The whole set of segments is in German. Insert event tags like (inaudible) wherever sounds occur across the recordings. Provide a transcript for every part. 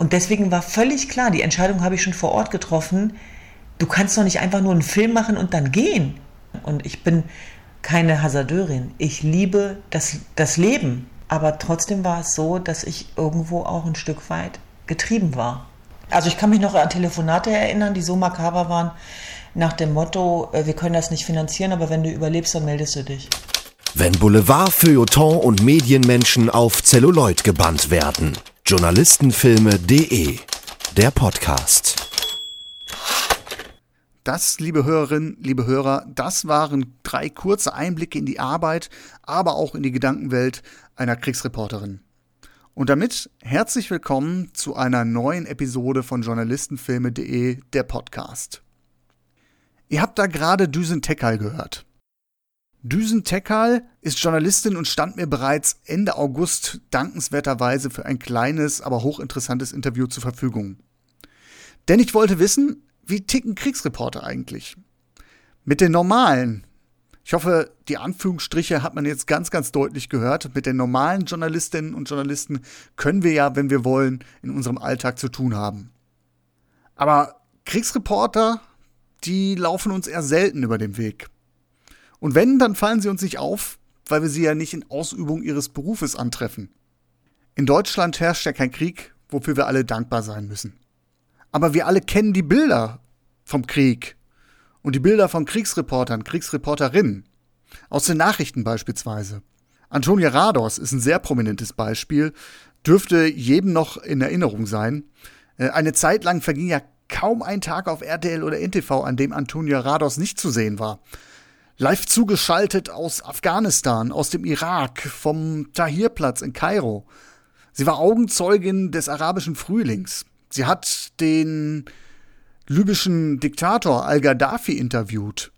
Und deswegen war völlig klar, die Entscheidung habe ich schon vor Ort getroffen, du kannst doch nicht einfach nur einen Film machen und dann gehen. Und ich bin keine Hasardeurin. Ich liebe das, das Leben. Aber trotzdem war es so, dass ich irgendwo auch ein Stück weit getrieben war. Also ich kann mich noch an Telefonate erinnern, die so makaber waren, nach dem Motto, äh, wir können das nicht finanzieren, aber wenn du überlebst, dann meldest du dich. Wenn Boulevard, Feuilleton und Medienmenschen auf Zelluloid gebannt werden. Journalistenfilme.de Der Podcast. Das, liebe Hörerinnen, liebe Hörer, das waren drei kurze Einblicke in die Arbeit, aber auch in die Gedankenwelt einer Kriegsreporterin. Und damit herzlich willkommen zu einer neuen Episode von Journalistenfilme.de, der Podcast. Ihr habt da gerade Düsen Tekal gehört. Düsen Tekal ist Journalistin und stand mir bereits Ende August dankenswerterweise für ein kleines, aber hochinteressantes Interview zur Verfügung. Denn ich wollte wissen, wie ticken Kriegsreporter eigentlich? Mit den normalen, ich hoffe, die Anführungsstriche hat man jetzt ganz, ganz deutlich gehört. Mit den normalen Journalistinnen und Journalisten können wir ja, wenn wir wollen, in unserem Alltag zu tun haben. Aber Kriegsreporter, die laufen uns eher selten über den Weg. Und wenn, dann fallen sie uns nicht auf, weil wir sie ja nicht in Ausübung ihres Berufes antreffen. In Deutschland herrscht ja kein Krieg, wofür wir alle dankbar sein müssen. Aber wir alle kennen die Bilder vom Krieg und die Bilder von Kriegsreportern, Kriegsreporterinnen. Aus den Nachrichten beispielsweise. Antonia Rados ist ein sehr prominentes Beispiel, dürfte jedem noch in Erinnerung sein. Äh, eine Zeit lang verging ja kaum ein Tag auf RTL oder NTV, an dem Antonia Rados nicht zu sehen war. Live zugeschaltet aus Afghanistan, aus dem Irak, vom Tahrirplatz in Kairo. Sie war Augenzeugin des arabischen Frühlings. Sie hat den libyschen Diktator al-Gaddafi interviewt.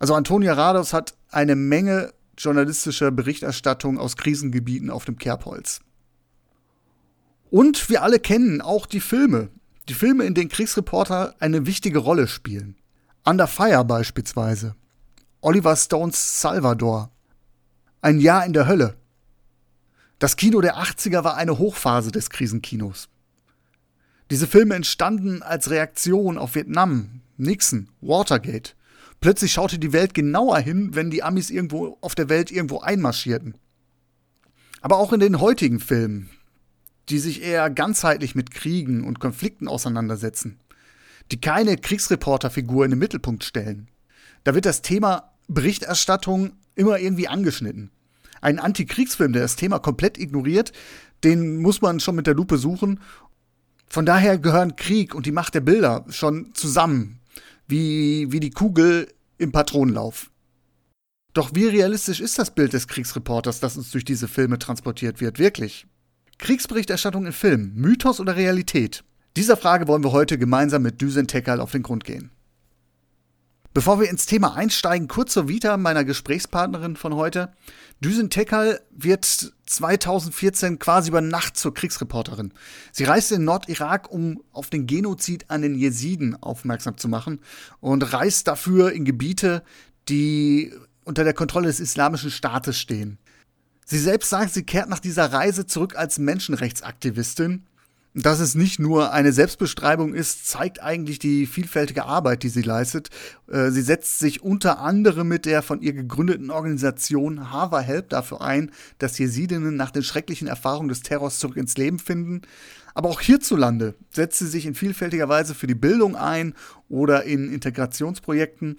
Also Antonia Rados hat eine Menge journalistischer Berichterstattung aus Krisengebieten auf dem Kerbholz. Und wir alle kennen auch die Filme. Die Filme, in denen Kriegsreporter eine wichtige Rolle spielen. Under Fire beispielsweise. Oliver Stones Salvador. Ein Jahr in der Hölle. Das Kino der 80er war eine Hochphase des Krisenkinos. Diese Filme entstanden als Reaktion auf Vietnam, Nixon, Watergate. Plötzlich schaute die Welt genauer hin, wenn die Amis irgendwo auf der Welt irgendwo einmarschierten. Aber auch in den heutigen Filmen, die sich eher ganzheitlich mit Kriegen und Konflikten auseinandersetzen, die keine Kriegsreporterfigur in den Mittelpunkt stellen. Da wird das Thema Berichterstattung immer irgendwie angeschnitten. Ein Antikriegsfilm, der das Thema komplett ignoriert, den muss man schon mit der Lupe suchen von daher gehören Krieg und die Macht der Bilder schon zusammen, wie, wie die Kugel im Patronenlauf. Doch wie realistisch ist das Bild des Kriegsreporters, das uns durch diese Filme transportiert wird, wirklich? Kriegsberichterstattung in Film, Mythos oder Realität? Dieser Frage wollen wir heute gemeinsam mit Düsen Tekal auf den Grund gehen. Bevor wir ins Thema einsteigen, kurz zur Vita meiner Gesprächspartnerin von heute. Düsen Tekal wird 2014 quasi über Nacht zur Kriegsreporterin. Sie reist in Nordirak, um auf den Genozid an den Jesiden aufmerksam zu machen und reist dafür in Gebiete, die unter der Kontrolle des Islamischen Staates stehen. Sie selbst sagt, sie kehrt nach dieser Reise zurück als Menschenrechtsaktivistin dass es nicht nur eine Selbstbeschreibung ist, zeigt eigentlich die vielfältige Arbeit, die sie leistet. Äh, sie setzt sich unter anderem mit der von ihr gegründeten Organisation Hava Help dafür ein, dass Jesidinnen nach den schrecklichen Erfahrungen des Terrors zurück ins Leben finden. Aber auch hierzulande setzt sie sich in vielfältiger Weise für die Bildung ein oder in Integrationsprojekten.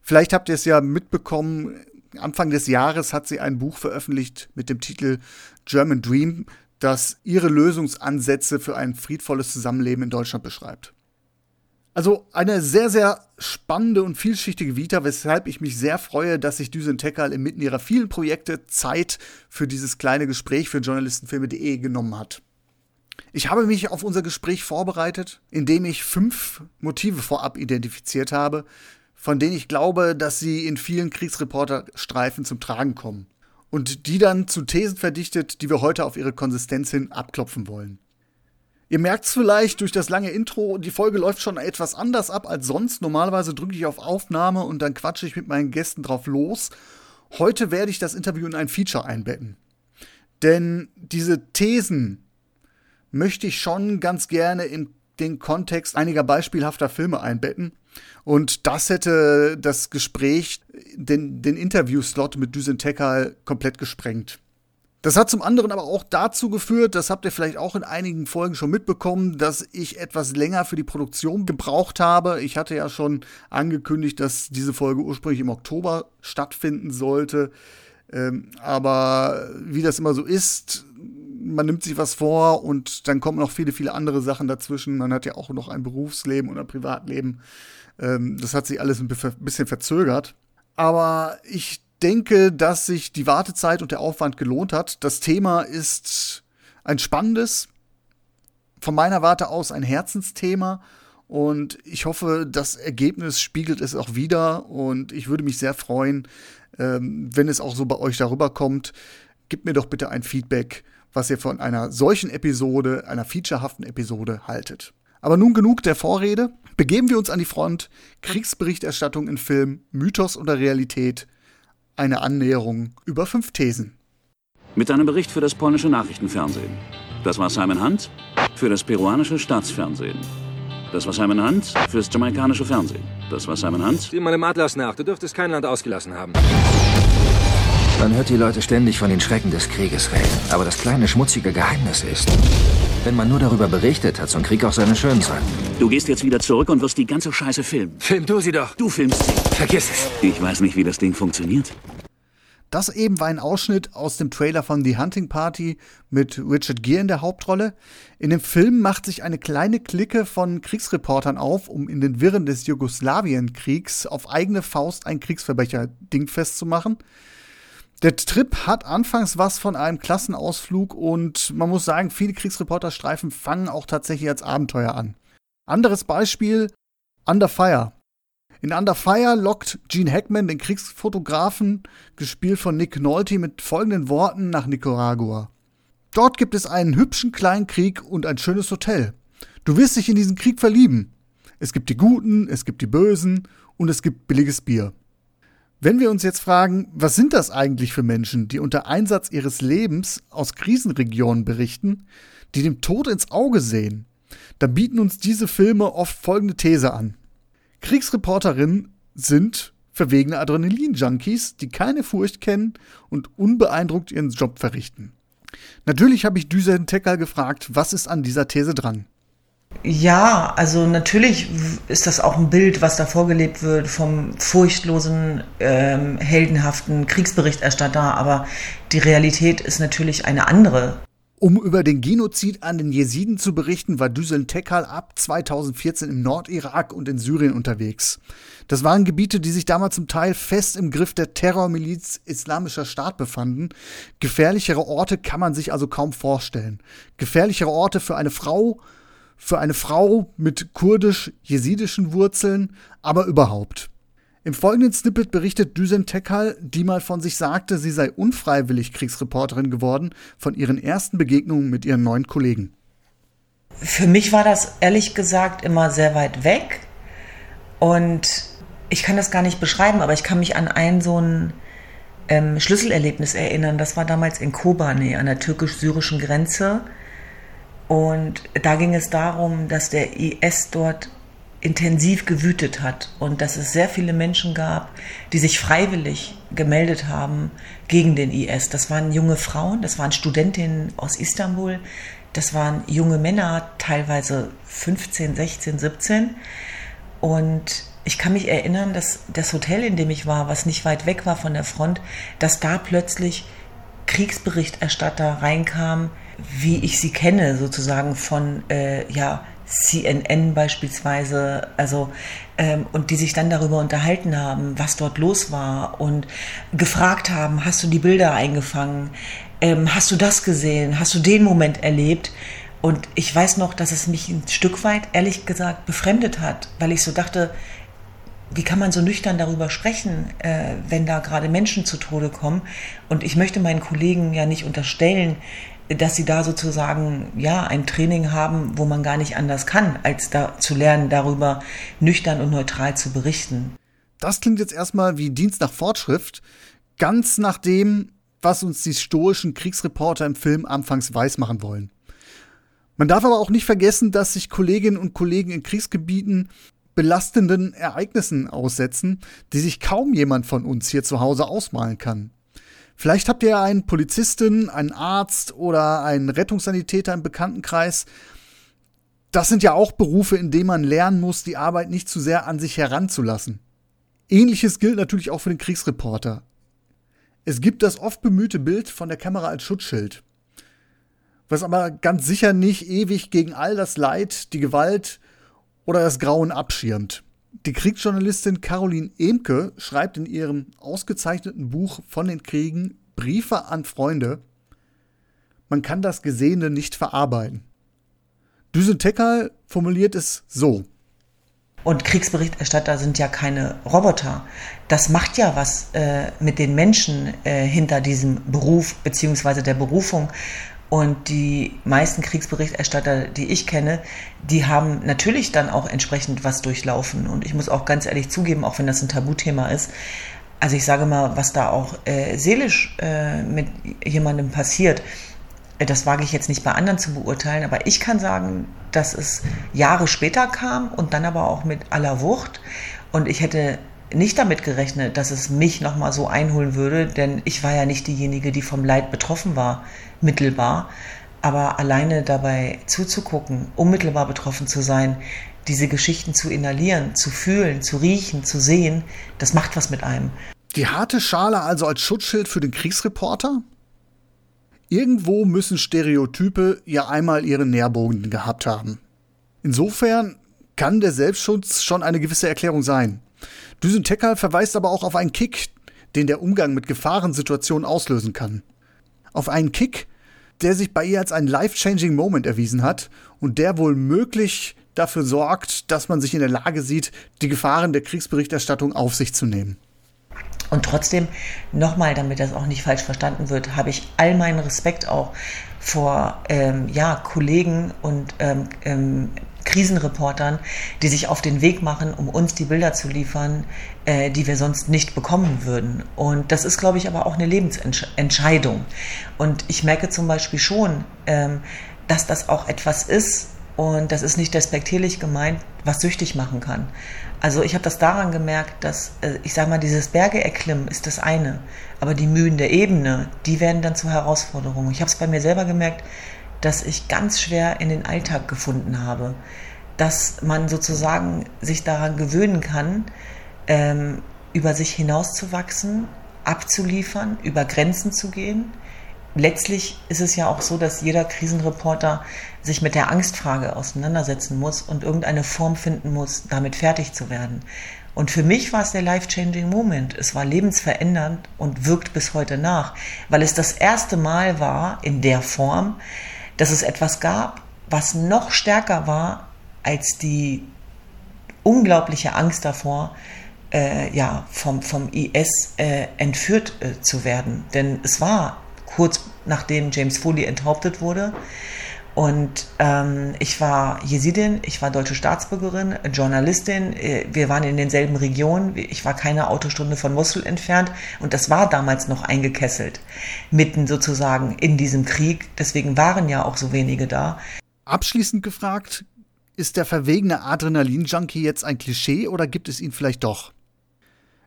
Vielleicht habt ihr es ja mitbekommen, Anfang des Jahres hat sie ein Buch veröffentlicht mit dem Titel German Dream, das ihre Lösungsansätze für ein friedvolles Zusammenleben in Deutschland beschreibt. Also eine sehr, sehr spannende und vielschichtige Vita, weshalb ich mich sehr freue, dass sich Düsen Tekal inmitten ihrer vielen Projekte Zeit für dieses kleine Gespräch für Journalistenfilme.de genommen hat. Ich habe mich auf unser Gespräch vorbereitet, indem ich fünf Motive vorab identifiziert habe, von denen ich glaube, dass sie in vielen Kriegsreporterstreifen zum Tragen kommen und die dann zu Thesen verdichtet, die wir heute auf ihre Konsistenz hin abklopfen wollen. Ihr merkt es vielleicht durch das lange Intro, die Folge läuft schon etwas anders ab als sonst. Normalerweise drücke ich auf Aufnahme und dann quatsche ich mit meinen Gästen drauf los. Heute werde ich das Interview in ein Feature einbetten. Denn diese Thesen, möchte ich schon ganz gerne in den Kontext einiger beispielhafter Filme einbetten. Und das hätte das Gespräch, den, den Interviewslot mit Düsen Tekal komplett gesprengt. Das hat zum anderen aber auch dazu geführt, das habt ihr vielleicht auch in einigen Folgen schon mitbekommen, dass ich etwas länger für die Produktion gebraucht habe. Ich hatte ja schon angekündigt, dass diese Folge ursprünglich im Oktober stattfinden sollte. Ähm, aber wie das immer so ist, man nimmt sich was vor und dann kommen noch viele, viele andere Sachen dazwischen. Man hat ja auch noch ein Berufsleben und ein Privatleben. Ähm, das hat sich alles ein bisschen verzögert. Aber ich denke, dass sich die Wartezeit und der Aufwand gelohnt hat. Das Thema ist ein spannendes, von meiner Warte aus ein Herzensthema. Und ich hoffe, das Ergebnis spiegelt es auch wieder. Und ich würde mich sehr freuen, ähm, wenn es auch so bei euch darüber kommt. Gebt mir doch bitte ein Feedback, was ihr von einer solchen Episode, einer featurehaften Episode haltet. Aber nun genug der Vorrede. Begeben wir uns an die Front. Kriegsberichterstattung in Film, Mythos oder Realität eine Annäherung über fünf Thesen. Mit einem Bericht für das polnische Nachrichtenfernsehen. Das war Simon Hunt für das peruanische Staatsfernsehen. Das war Simon Hunt fürs jamaikanische Fernsehen. Das war Simon Hunt. Sieh mal im Atlas nach. Du dürftest kein Land ausgelassen haben. Man hört die Leute ständig von den Schrecken des Krieges reden. Aber das kleine schmutzige Geheimnis ist, wenn man nur darüber berichtet, hat so ein Krieg auch seine schönen Seiten. Du gehst jetzt wieder zurück und wirst die ganze Scheiße filmen. Film du sie doch. Du filmst sie. Vergiss es. Ich weiß nicht, wie das Ding funktioniert. Das eben war ein Ausschnitt aus dem Trailer von The Hunting Party mit Richard Gere in der Hauptrolle. In dem Film macht sich eine kleine Clique von Kriegsreportern auf, um in den Wirren des Jugoslawienkriegs auf eigene Faust ein Kriegsverbrecher-Ding festzumachen. Der Trip hat anfangs was von einem Klassenausflug und man muss sagen, viele Kriegsreporterstreifen fangen auch tatsächlich als Abenteuer an. Anderes Beispiel, Under Fire. In Under Fire lockt Gene Hackman den Kriegsfotografen, gespielt von Nick Nolte, mit folgenden Worten nach Nicaragua. Dort gibt es einen hübschen kleinen Krieg und ein schönes Hotel. Du wirst dich in diesen Krieg verlieben. Es gibt die Guten, es gibt die Bösen und es gibt billiges Bier. Wenn wir uns jetzt fragen, was sind das eigentlich für Menschen, die unter Einsatz ihres Lebens aus Krisenregionen berichten, die dem Tod ins Auge sehen, dann bieten uns diese Filme oft folgende These an. Kriegsreporterinnen sind verwegene Adrenalin-Junkies, die keine Furcht kennen und unbeeindruckt ihren Job verrichten. Natürlich habe ich Düsen Tekal gefragt, was ist an dieser These dran? Ja, also natürlich ist das auch ein Bild, was da vorgelebt wird vom furchtlosen, ähm, heldenhaften Kriegsberichterstatter, aber die Realität ist natürlich eine andere. Um über den Genozid an den Jesiden zu berichten, war Düsen Tekal ab 2014 im Nordirak und in Syrien unterwegs. Das waren Gebiete, die sich damals zum Teil fest im Griff der Terrormiliz Islamischer Staat befanden. Gefährlichere Orte kann man sich also kaum vorstellen. Gefährlichere Orte für eine Frau, für eine Frau mit kurdisch-jesidischen Wurzeln, aber überhaupt. Im folgenden Snippet berichtet Düsen Tekal, die mal von sich sagte, sie sei unfreiwillig Kriegsreporterin geworden, von ihren ersten Begegnungen mit ihren neuen Kollegen. Für mich war das ehrlich gesagt immer sehr weit weg und ich kann das gar nicht beschreiben, aber ich kann mich an ein so ein ähm, Schlüsselerlebnis erinnern. Das war damals in Kobane an der türkisch-syrischen Grenze und da ging es darum, dass der IS dort intensiv gewütet hat und dass es sehr viele Menschen gab, die sich freiwillig gemeldet haben gegen den IS. Das waren junge Frauen, das waren Studentinnen aus Istanbul, das waren junge Männer, teilweise 15, 16, 17. Und ich kann mich erinnern, dass das Hotel, in dem ich war, was nicht weit weg war von der Front, dass da plötzlich Kriegsberichterstatter reinkamen, wie ich sie kenne, sozusagen von äh, ja, CNN beispielsweise, also ähm, und die sich dann darüber unterhalten haben, was dort los war und gefragt haben, hast du die Bilder eingefangen, ähm, hast du das gesehen, hast du den Moment erlebt? Und ich weiß noch, dass es mich ein Stück weit, ehrlich gesagt, befremdet hat, weil ich so dachte, wie kann man so nüchtern darüber sprechen, äh, wenn da gerade Menschen zu Tode kommen? Und ich möchte meinen Kollegen ja nicht unterstellen, dass sie da sozusagen ja ein Training haben, wo man gar nicht anders kann, als da zu lernen, darüber nüchtern und neutral zu berichten. Das klingt jetzt erstmal wie Dienst nach Fortschrift, ganz nach dem, was uns die stoischen Kriegsreporter im Film anfangs weismachen wollen. Man darf aber auch nicht vergessen, dass sich Kolleginnen und Kollegen in Kriegsgebieten belastenden Ereignissen aussetzen, die sich kaum jemand von uns hier zu Hause ausmalen kann. Vielleicht habt ihr einen Polizistin, einen Arzt oder einen Rettungssanitäter im Bekanntenkreis. Das sind ja auch Berufe, in denen man lernen muss, die Arbeit nicht zu sehr an sich heranzulassen. Ähnliches gilt natürlich auch für den Kriegsreporter. Es gibt das oft bemühte Bild von der Kamera als Schutzschild, was aber ganz sicher nicht ewig gegen all das Leid, die Gewalt oder das Grauen abschirmt. Die Kriegsjournalistin Caroline Emke schreibt in ihrem ausgezeichneten Buch von den Kriegen Briefe an Freunde. Man kann das Gesehene nicht verarbeiten. Düsen formuliert es so. Und Kriegsberichterstatter sind ja keine Roboter. Das macht ja was äh, mit den Menschen äh, hinter diesem Beruf beziehungsweise der Berufung. Und die meisten Kriegsberichterstatter, die ich kenne, die haben natürlich dann auch entsprechend was durchlaufen. Und ich muss auch ganz ehrlich zugeben, auch wenn das ein Tabuthema ist, also ich sage mal, was da auch äh, seelisch äh, mit jemandem passiert, äh, das wage ich jetzt nicht bei anderen zu beurteilen, aber ich kann sagen, dass es Jahre später kam und dann aber auch mit aller Wucht. Und ich hätte nicht damit gerechnet, dass es mich nochmal so einholen würde, denn ich war ja nicht diejenige, die vom Leid betroffen war, mittelbar. Aber alleine dabei zuzugucken, unmittelbar betroffen zu sein, diese Geschichten zu inhalieren, zu fühlen, zu riechen, zu sehen, das macht was mit einem. Die harte Schale also als Schutzschild für den Kriegsreporter? Irgendwo müssen Stereotype ja einmal ihren Nährboden gehabt haben. Insofern kann der Selbstschutz schon eine gewisse Erklärung sein. Düsentecker verweist aber auch auf einen Kick, den der Umgang mit Gefahrensituationen auslösen kann. Auf einen Kick, der sich bei ihr als ein life-changing Moment erwiesen hat und der wohl möglich dafür sorgt, dass man sich in der Lage sieht, die Gefahren der Kriegsberichterstattung auf sich zu nehmen. Und trotzdem, nochmal, damit das auch nicht falsch verstanden wird, habe ich all meinen Respekt auch vor ähm, ja, Kollegen und ähm, ähm, Krisenreportern, die sich auf den Weg machen, um uns die Bilder zu liefern, äh, die wir sonst nicht bekommen würden. Und das ist, glaube ich, aber auch eine Lebensentscheidung. Und ich merke zum Beispiel schon, ähm, dass das auch etwas ist, und das ist nicht despektierlich gemeint, was süchtig machen kann. Also ich habe das daran gemerkt, dass, äh, ich sage mal, dieses Berge erklimmen ist das eine, aber die Mühen der Ebene, die werden dann zur Herausforderung. Ich habe es bei mir selber gemerkt, dass ich ganz schwer in den Alltag gefunden habe, dass man sozusagen sich daran gewöhnen kann, ähm, über sich hinauszuwachsen, abzuliefern, über Grenzen zu gehen. Letztlich ist es ja auch so, dass jeder Krisenreporter sich mit der Angstfrage auseinandersetzen muss und irgendeine Form finden muss, damit fertig zu werden. Und für mich war es der life-changing Moment. Es war lebensverändernd und wirkt bis heute nach, weil es das erste Mal war in der Form, dass es etwas gab, was noch stärker war als die unglaubliche Angst davor, äh, ja, vom, vom IS äh, entführt äh, zu werden. Denn es war kurz nachdem James Foley enthauptet wurde. Und ähm, ich war Jesidin, ich war deutsche Staatsbürgerin, Journalistin, äh, wir waren in denselben Regionen, ich war keine Autostunde von Mosul entfernt und das war damals noch eingekesselt, mitten sozusagen in diesem Krieg. Deswegen waren ja auch so wenige da. Abschließend gefragt, ist der verwegene Adrenalin-Junkie jetzt ein Klischee oder gibt es ihn vielleicht doch?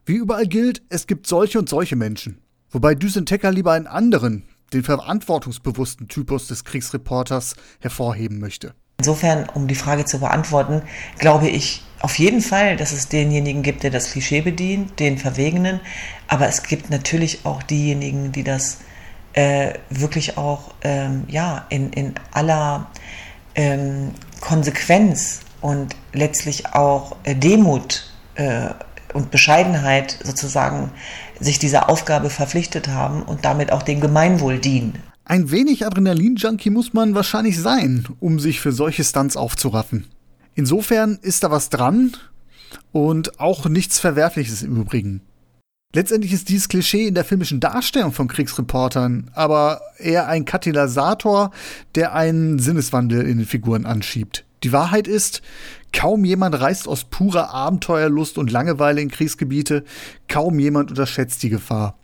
Wie überall gilt, es gibt solche und solche Menschen. Wobei Düsentecker lieber einen anderen, den verantwortungsbewussten Typus des Kriegsreporters hervorheben möchte. Insofern, um die Frage zu beantworten, glaube ich auf jeden Fall, dass es denjenigen gibt, der das Klischee bedient, den Verwegenen, aber es gibt natürlich auch diejenigen, die das äh, wirklich auch ähm, ja, in, in aller ähm, Konsequenz und letztlich auch äh, Demut äh, und Bescheidenheit sozusagen sich dieser Aufgabe verpflichtet haben und damit auch dem Gemeinwohl dienen. Ein wenig Adrenalin-Junkie muss man wahrscheinlich sein, um sich für solche Stunts aufzuraffen. Insofern ist da was dran und auch nichts Verwerfliches im Übrigen. Letztendlich ist dieses Klischee in der filmischen Darstellung von Kriegsreportern aber eher ein Katalysator, der einen Sinneswandel in den Figuren anschiebt. Die Wahrheit ist, kaum jemand reist aus purer Abenteuerlust und Langeweile in Kriegsgebiete, kaum jemand unterschätzt die Gefahr.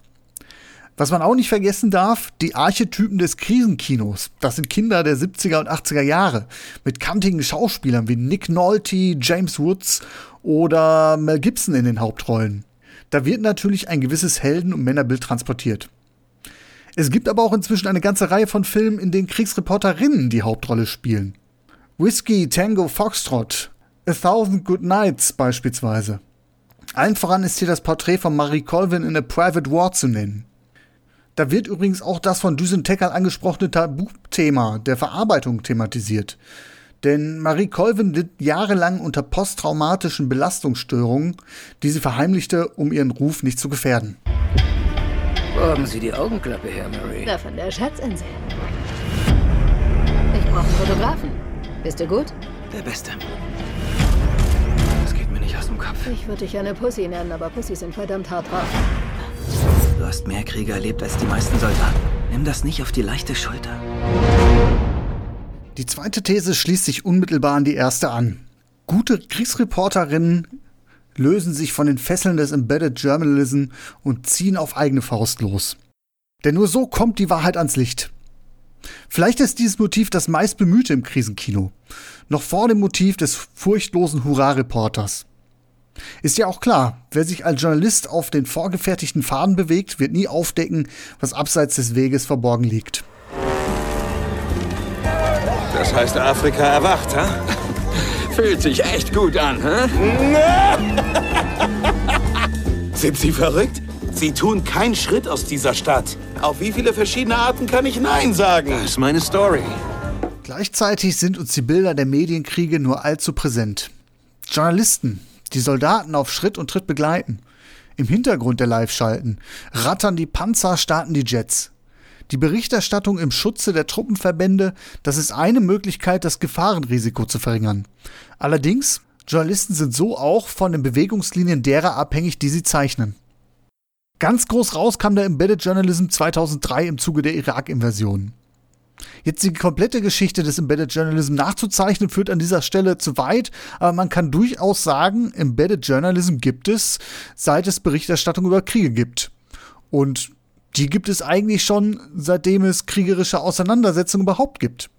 Was man auch nicht vergessen darf, die Archetypen des Krisenkinos. Das sind Kinder der 70er und 80er Jahre mit kantigen Schauspielern wie Nick Nolte, James Woods oder Mel Gibson in den Hauptrollen. Da wird natürlich ein gewisses Helden- und Männerbild transportiert. Es gibt aber auch inzwischen eine ganze Reihe von Filmen, in denen Kriegsreporterinnen die Hauptrolle spielen. Whiskey, Tango, Foxtrot, A Thousand Good Nights beispielsweise. Allen voran ist hier das Porträt von Marie Colvin in A Private War zu nennen. Da wird übrigens auch das von Düsen Teckern angesprochene Tabuthema der Verarbeitung thematisiert. Denn Marie Colvin litt jahrelang unter posttraumatischen Belastungsstörungen, die sie verheimlichte, um ihren Ruf nicht zu gefährden. Wo haben Sie die Augenklappe her, Marie? Na, von der Schatzinsel. Ich brauche einen Fotografen. Bist du gut? Der Beste. Nicht aus dem Kopf. Ich würde dich eine Pussy nennen, aber Pussys sind verdammt hart drauf. Du hast mehr Kriege erlebt als die meisten Soldaten. Nimm das nicht auf die leichte Schulter. Die zweite These schließt sich unmittelbar an die erste an. Gute Kriegsreporterinnen lösen sich von den Fesseln des Embedded Journalism und ziehen auf eigene Faust los. Denn nur so kommt die Wahrheit ans Licht. Vielleicht ist dieses Motiv das meist bemühte im Krisenkino. Noch vor dem Motiv des furchtlosen Hurra-Reporters. Ist ja auch klar, wer sich als Journalist auf den vorgefertigten Faden bewegt, wird nie aufdecken, was abseits des Weges verborgen liegt. Das heißt, Afrika erwacht, ha? (laughs) Fühlt sich echt gut an, hä? (laughs) Sind Sie verrückt? Sie tun keinen Schritt aus dieser Stadt. Auf wie viele verschiedene Arten kann ich Nein sagen? Das ist meine Story. Gleichzeitig sind uns die Bilder der Medienkriege nur allzu präsent. Journalisten, die Soldaten auf Schritt und Tritt begleiten, im Hintergrund der Live-Schalten, rattern die Panzer, starten die Jets. Die Berichterstattung im Schutze der Truppenverbände, das ist eine Möglichkeit, das Gefahrenrisiko zu verringern. Allerdings, Journalisten sind so auch von den Bewegungslinien derer abhängig, die sie zeichnen. Ganz groß raus kam der Embedded Journalism 2003 im Zuge der Irak-Invasion. Jetzt die komplette Geschichte des Embedded Journalism nachzuzeichnen, führt an dieser Stelle zu weit, aber man kann durchaus sagen, Embedded Journalism gibt es, seit es Berichterstattung über Kriege gibt. Und die gibt es eigentlich schon, seitdem es kriegerische Auseinandersetzungen überhaupt gibt.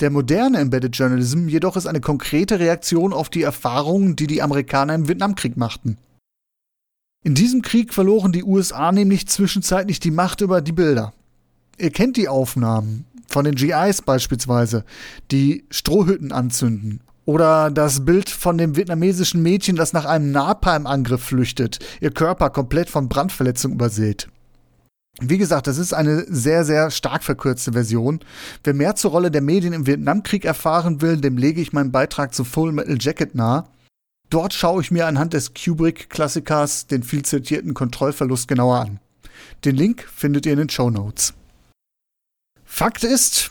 Der moderne Embedded Journalism jedoch ist eine konkrete Reaktion auf die Erfahrungen, die die Amerikaner im Vietnamkrieg machten. In diesem Krieg verloren die USA nämlich zwischenzeitlich die Macht über die Bilder. Ihr kennt die Aufnahmen von den GIs beispielsweise, die Strohhütten anzünden. Oder das Bild von dem vietnamesischen Mädchen, das nach einem Napalm-Angriff flüchtet, ihr Körper komplett von Brandverletzung übersät. Wie gesagt, das ist eine sehr, sehr stark verkürzte Version. Wer mehr zur Rolle der Medien im Vietnamkrieg erfahren will, dem lege ich meinen Beitrag zu Full Metal Jacket nahe. Dort schaue ich mir anhand des Kubrick-Klassikers den viel zitierten Kontrollverlust genauer an. Den Link findet ihr in den Show Notes. Fakt ist,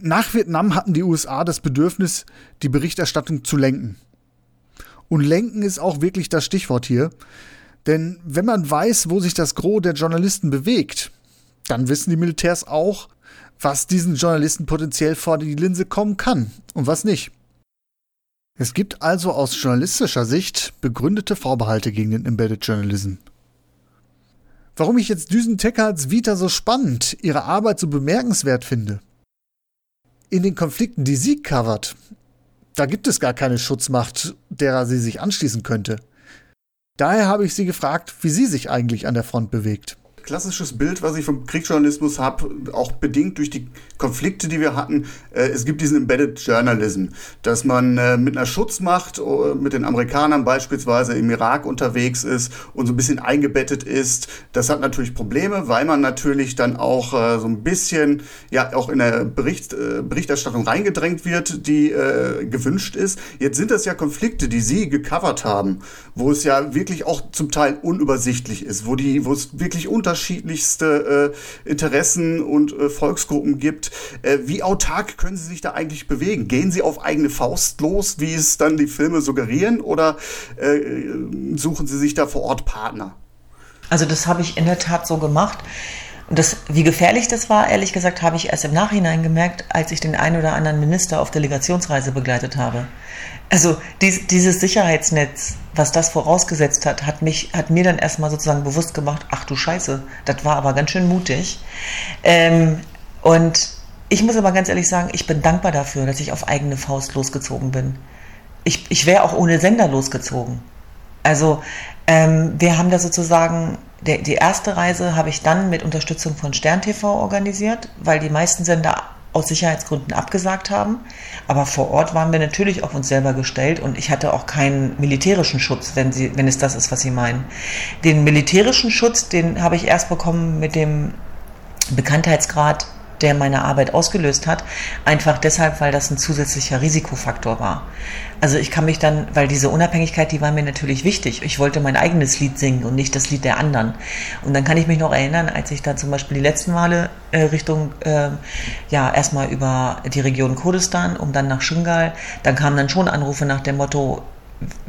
nach Vietnam hatten die USA das Bedürfnis, die Berichterstattung zu lenken. Und lenken ist auch wirklich das Stichwort hier. Denn wenn man weiß, wo sich das Gros der Journalisten bewegt, dann wissen die Militärs auch, was diesen Journalisten potenziell vor die Linse kommen kann und was nicht. Es gibt also aus journalistischer Sicht begründete Vorbehalte gegen den Embedded Journalism. Warum ich jetzt Düsen Teckards Vita so spannend, ihre Arbeit so bemerkenswert finde. In den Konflikten, die sie covert, da gibt es gar keine Schutzmacht, derer sie sich anschließen könnte. Daher habe ich sie gefragt, wie sie sich eigentlich an der Front bewegt klassisches Bild, was ich vom Kriegsjournalismus habe, auch bedingt durch die Konflikte, die wir hatten. Äh, es gibt diesen Embedded Journalism, dass man äh, mit einer Schutzmacht, äh, mit den Amerikanern beispielsweise im Irak unterwegs ist und so ein bisschen eingebettet ist. Das hat natürlich Probleme, weil man natürlich dann auch so ein bisschen, ja, auch in der Bericht, Berichterstattung reingedrängt wird, die äh, gewünscht ist. Jetzt sind das ja Konflikte, die Sie gecovert haben, wo es ja wirklich auch zum Teil unübersichtlich ist, wo die, wo es wirklich unter unterschiedlichste äh, Interessen und äh, Volksgruppen gibt. Äh, wie autark können Sie sich da eigentlich bewegen? Gehen Sie auf eigene Faust los, wie es dann die Filme suggerieren, oder äh, suchen Sie sich da vor Ort Partner? Also das habe ich in der Tat so gemacht, das, wie gefährlich das war, ehrlich gesagt, habe ich erst im Nachhinein gemerkt, als ich den einen oder anderen Minister auf Delegationsreise begleitet habe. Also dies, dieses Sicherheitsnetz, was das vorausgesetzt hat, hat mich, hat mir dann erstmal sozusagen bewusst gemacht, ach du Scheiße, das war aber ganz schön mutig. Ähm, und ich muss aber ganz ehrlich sagen, ich bin dankbar dafür, dass ich auf eigene Faust losgezogen bin. Ich, ich wäre auch ohne Sender losgezogen. Also ähm, wir haben da sozusagen, der, die erste Reise habe ich dann mit Unterstützung von Stern TV organisiert, weil die meisten Sender aus Sicherheitsgründen abgesagt haben. Aber vor Ort waren wir natürlich auf uns selber gestellt und ich hatte auch keinen militärischen Schutz, wenn, sie, wenn es das ist, was Sie meinen. Den militärischen Schutz, den habe ich erst bekommen mit dem Bekanntheitsgrad der meine Arbeit ausgelöst hat, einfach deshalb, weil das ein zusätzlicher Risikofaktor war. Also ich kann mich dann, weil diese Unabhängigkeit, die war mir natürlich wichtig. Ich wollte mein eigenes Lied singen und nicht das Lied der anderen. Und dann kann ich mich noch erinnern, als ich dann zum Beispiel die letzten Male äh, Richtung, äh, ja, erstmal über die Region Kurdistan, um dann nach Shingal, dann kamen dann schon Anrufe nach dem Motto,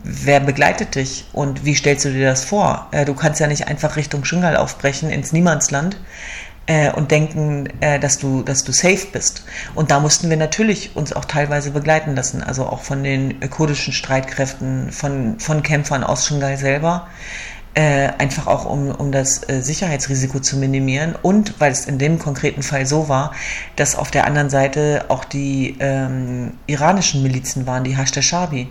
wer begleitet dich und wie stellst du dir das vor? Äh, du kannst ja nicht einfach Richtung Shingal aufbrechen ins Niemandsland äh, und denken, äh, dass du, dass du safe bist. Und da mussten wir natürlich uns auch teilweise begleiten lassen, also auch von den kurdischen Streitkräften, von, von Kämpfern aus Shingal selber. Äh, einfach auch um, um das äh, Sicherheitsrisiko zu minimieren und weil es in dem konkreten Fall so war, dass auf der anderen Seite auch die ähm, iranischen Milizen waren, die Hashtag-Shabi.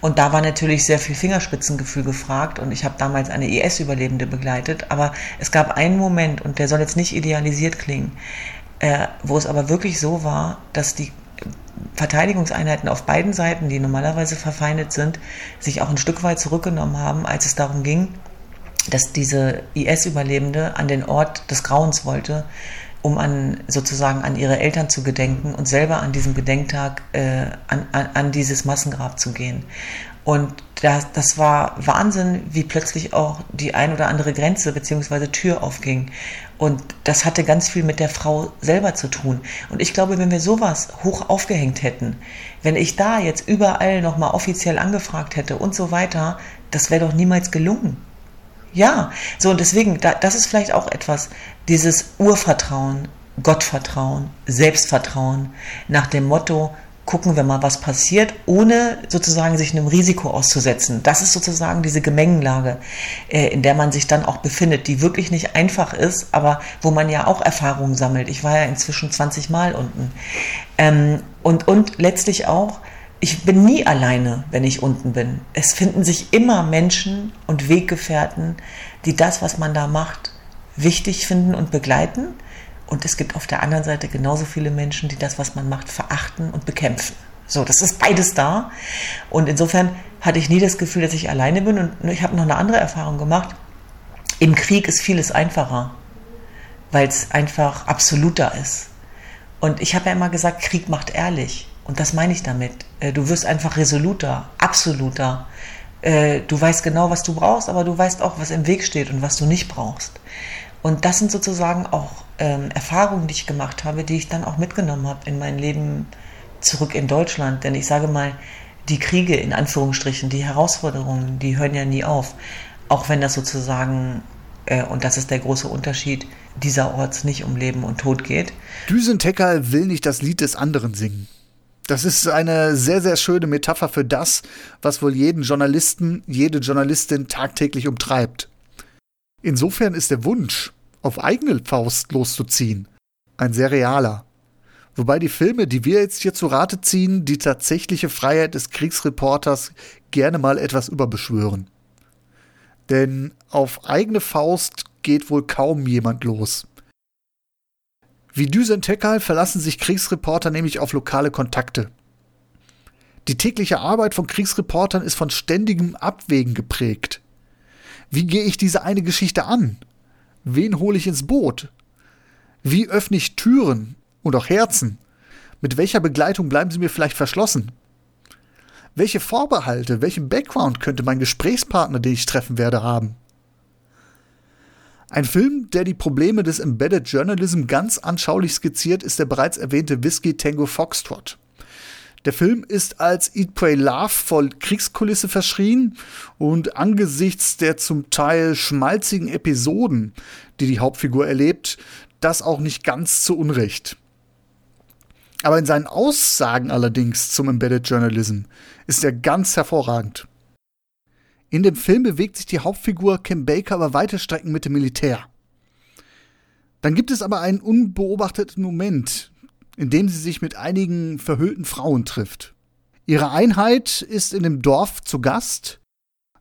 Und da war natürlich sehr viel Fingerspitzengefühl gefragt und ich habe damals eine IS-Überlebende begleitet. Aber es gab einen Moment, und der soll jetzt nicht idealisiert klingen, äh, wo es aber wirklich so war, dass die Verteidigungseinheiten auf beiden Seiten, die normalerweise verfeindet sind, sich auch ein Stück weit zurückgenommen haben, als es darum ging, dass diese IS-Überlebende an den Ort des Grauens wollte, um an sozusagen an ihre Eltern zu gedenken und selber an diesem Gedenktag äh, an, an, an dieses Massengrab zu gehen. Und das, das war Wahnsinn, wie plötzlich auch die ein oder andere Grenze bzw. Tür aufging. Und das hatte ganz viel mit der Frau selber zu tun. Und ich glaube, wenn wir sowas hoch aufgehängt hätten, wenn ich da jetzt überall nochmal offiziell angefragt hätte und so weiter, das wäre doch niemals gelungen. Ja, so und deswegen, da, das ist vielleicht auch etwas, dieses Urvertrauen, Gottvertrauen, Selbstvertrauen nach dem Motto, gucken wir mal, was passiert, ohne sozusagen sich einem Risiko auszusetzen. Das ist sozusagen diese Gemengenlage, äh, in der man sich dann auch befindet, die wirklich nicht einfach ist, aber wo man ja auch Erfahrungen sammelt. Ich war ja inzwischen 20 Mal unten. Ähm, und, und letztlich auch, ich bin nie alleine, wenn ich unten bin. Es finden sich immer Menschen und Weggefährten, die das, was man da macht, wichtig finden und begleiten. Und es gibt auf der anderen Seite genauso viele Menschen, die das, was man macht, verachten und bekämpfen. So, das ist beides da. Und insofern hatte ich nie das Gefühl, dass ich alleine bin. Und ich habe noch eine andere Erfahrung gemacht. Im Krieg ist vieles einfacher, weil es einfach absoluter ist. Und ich habe ja immer gesagt, Krieg macht ehrlich. Und das meine ich damit. Äh, du wirst einfach resoluter, absoluter. Äh, du weißt genau, was du brauchst, aber du weißt auch, was im Weg steht und was du nicht brauchst. Und das sind sozusagen auch ähm, Erfahrungen, die ich gemacht habe, die ich dann auch mitgenommen habe in mein Leben zurück in Deutschland. Denn ich sage mal, die Kriege in Anführungsstrichen, die Herausforderungen, die hören ja nie auf. Auch wenn das sozusagen, äh, und das ist der große Unterschied, dieserorts nicht um Leben und Tod geht. Düsentecker will nicht das Lied des anderen singen. Das ist eine sehr, sehr schöne Metapher für das, was wohl jeden Journalisten, jede Journalistin tagtäglich umtreibt. Insofern ist der Wunsch, auf eigene Faust loszuziehen, ein sehr realer. Wobei die Filme, die wir jetzt hier zu Rate ziehen, die tatsächliche Freiheit des Kriegsreporters gerne mal etwas überbeschwören. Denn auf eigene Faust geht wohl kaum jemand los. Wie Düsen Tekal verlassen sich Kriegsreporter nämlich auf lokale Kontakte. Die tägliche Arbeit von Kriegsreportern ist von ständigem Abwägen geprägt. Wie gehe ich diese eine Geschichte an? Wen hole ich ins Boot? Wie öffne ich Türen und auch Herzen? Mit welcher Begleitung bleiben sie mir vielleicht verschlossen? Welche Vorbehalte, welchen Background könnte mein Gesprächspartner, den ich treffen werde, haben? Ein Film, der die Probleme des Embedded Journalism ganz anschaulich skizziert, ist der bereits erwähnte Whiskey Tango Foxtrot. Der Film ist als Eat, Pray, Love voll Kriegskulisse verschrien und angesichts der zum Teil schmalzigen Episoden, die die Hauptfigur erlebt, das auch nicht ganz zu Unrecht. Aber in seinen Aussagen allerdings zum Embedded Journalism ist er ganz hervorragend. In dem Film bewegt sich die Hauptfigur Kim Baker über weite Strecken mit dem Militär. Dann gibt es aber einen unbeobachteten Moment, in dem sie sich mit einigen verhüllten Frauen trifft. Ihre Einheit ist in dem Dorf zu Gast.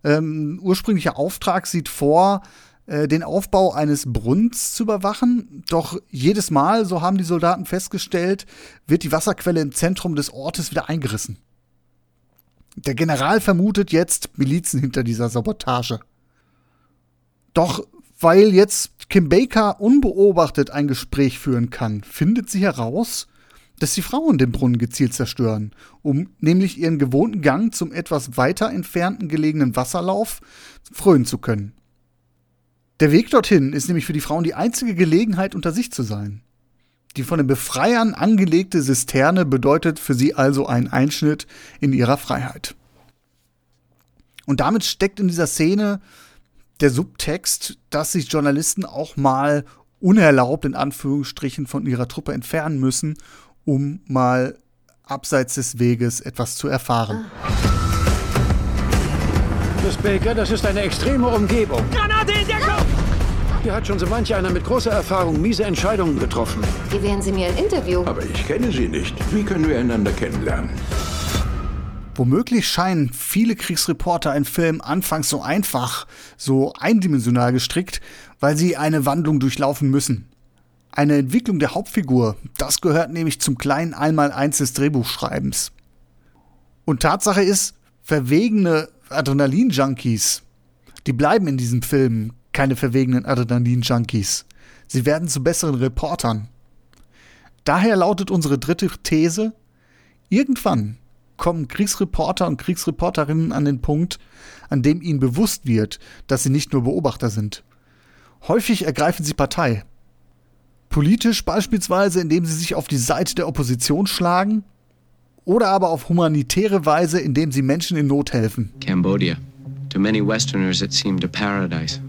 Ähm, ursprünglicher Auftrag sieht vor, äh, den Aufbau eines Brunnens zu überwachen. Doch jedes Mal, so haben die Soldaten festgestellt, wird die Wasserquelle im Zentrum des Ortes wieder eingerissen. Der General vermutet jetzt Milizen hinter dieser Sabotage. Doch weil jetzt Kim Baker unbeobachtet ein Gespräch führen kann, findet sie heraus, dass die Frauen den Brunnen gezielt zerstören, um nämlich ihren gewohnten Gang zum etwas weiter entfernten gelegenen Wasserlauf frönen zu können. Der Weg dorthin ist nämlich für die Frauen die einzige Gelegenheit, unter sich zu sein. Die von den Befreiern angelegte Zisterne bedeutet für sie also einen Einschnitt in ihrer Freiheit. Und damit steckt in dieser Szene der Subtext, dass sich Journalisten auch mal unerlaubt in Anführungsstrichen von ihrer Truppe entfernen müssen, um mal abseits des Weges etwas zu erfahren. Miss Baker, das ist eine extreme Umgebung. Granate in Deckung! Hier hat schon so manch einer mit großer Erfahrung miese Entscheidungen getroffen. Gewähren Sie mir ein Interview. Aber ich kenne Sie nicht. Wie können wir einander kennenlernen? Womöglich scheinen viele Kriegsreporter in Filmen anfangs so einfach, so eindimensional gestrickt, weil sie eine Wandlung durchlaufen müssen. Eine Entwicklung der Hauptfigur, das gehört nämlich zum kleinen Einmaleins des Drehbuchschreibens. Und Tatsache ist, verwegene Adrenalin-Junkies, die bleiben in diesem Film keine verwegenen Adrenalin-Junkies. Sie werden zu besseren Reportern. Daher lautet unsere dritte These, irgendwann kommen Kriegsreporter und Kriegsreporterinnen an den Punkt, an dem ihnen bewusst wird, dass sie nicht nur Beobachter sind. Häufig ergreifen sie Partei. Politisch beispielsweise, indem sie sich auf die Seite der Opposition schlagen oder aber auf humanitäre Weise, indem sie Menschen in Not helfen. Cambodia. To many Westerners it seemed a paradise.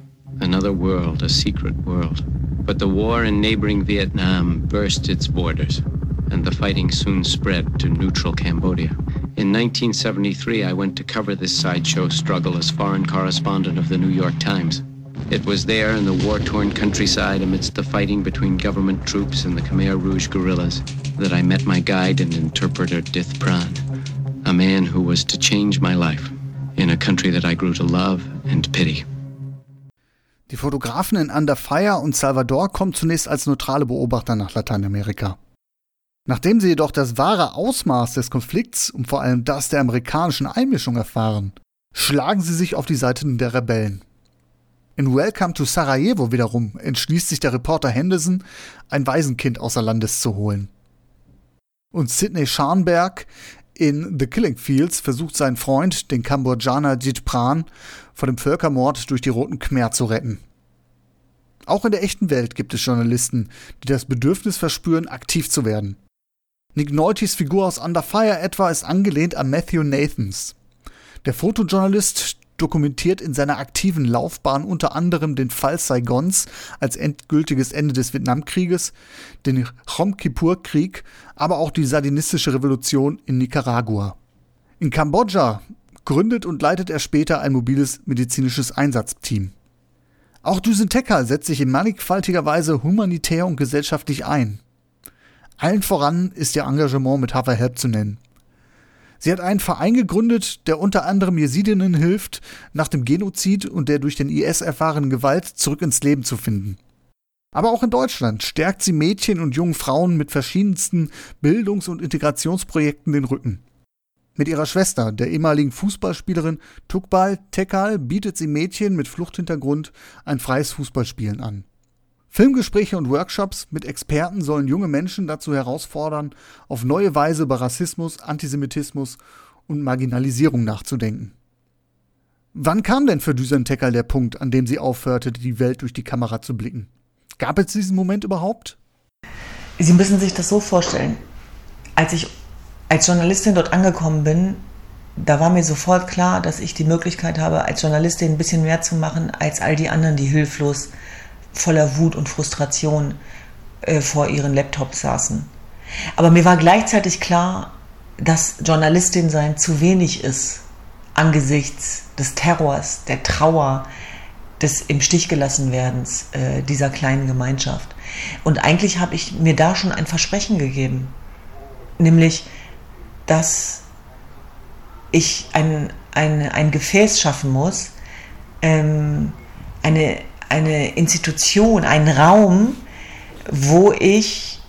Another world, a secret world. But the war in neighboring Vietnam burst its borders, and the fighting soon spread to neutral Cambodia. In 1973, I went to cover this sideshow struggle as foreign correspondent of the New York Times. It was there in the war torn countryside amidst the fighting between government troops and the Khmer Rouge guerrillas that I met my guide and interpreter Dith Pran, a man who was to change my life in a country that I grew to love and pity. Die Fotografen in Under Fire und Salvador kommen zunächst als neutrale Beobachter nach Lateinamerika. Nachdem sie jedoch das wahre Ausmaß des Konflikts und vor allem das der amerikanischen Einmischung erfahren, schlagen sie sich auf die Seiten der Rebellen. In Welcome to Sarajevo wiederum entschließt sich der Reporter Henderson, ein Waisenkind außer Landes zu holen. Und Sidney Scharnberg in The Killing Fields versucht seinen Freund, den Kambodschaner Jit Pran, vor dem Völkermord durch die Roten Khmer zu retten. Auch in der echten Welt gibt es Journalisten, die das Bedürfnis verspüren, aktiv zu werden. Nick Noltys Figur aus Under Fire etwa ist angelehnt an Matthew Nathans. Der Fotojournalist dokumentiert in seiner aktiven Laufbahn unter anderem den Fall Saigons als endgültiges Ende des Vietnamkrieges, den Chom Kippur-Krieg, aber auch die sardinistische Revolution in Nicaragua. In Kambodscha gründet und leitet er später ein mobiles medizinisches Einsatzteam. Auch Düsen Tecker setzt sich in mannigfaltiger Weise humanitär und gesellschaftlich ein. Allen voran ist ihr Engagement mit Haver Help zu nennen. Sie hat einen Verein gegründet, der unter anderem Jesidinnen hilft, nach dem Genozid und der durch den IS erfahrenen Gewalt zurück ins Leben zu finden. Aber auch in Deutschland stärkt sie Mädchen und jungen Frauen mit verschiedensten Bildungs- und Integrationsprojekten den Rücken. Mit ihrer Schwester, der ehemaligen Fußballspielerin Tukbal Tekal, bietet sie Mädchen mit Fluchthintergrund ein freies Fußballspielen an. Filmgespräche und Workshops mit Experten sollen junge Menschen dazu herausfordern, auf neue Weise über Rassismus, Antisemitismus und Marginalisierung nachzudenken. Wann kam denn für Düsen der Punkt, an dem sie aufhörte, die Welt durch die Kamera zu blicken? Gab es diesen Moment überhaupt? Sie müssen sich das so vorstellen. Als ich als Journalistin dort angekommen bin, da war mir sofort klar, dass ich die Möglichkeit habe, als Journalistin ein bisschen mehr zu machen als all die anderen, die hilflos, voller Wut und Frustration äh, vor ihren Laptops saßen. Aber mir war gleichzeitig klar, dass Journalistin sein zu wenig ist angesichts des Terrors, der Trauer, des im Stich gelassen werdens äh, dieser kleinen Gemeinschaft. Und eigentlich habe ich mir da schon ein Versprechen gegeben, nämlich, dass ich ein, ein, ein Gefäß schaffen muss, ähm, eine, eine Institution, einen Raum, wo ich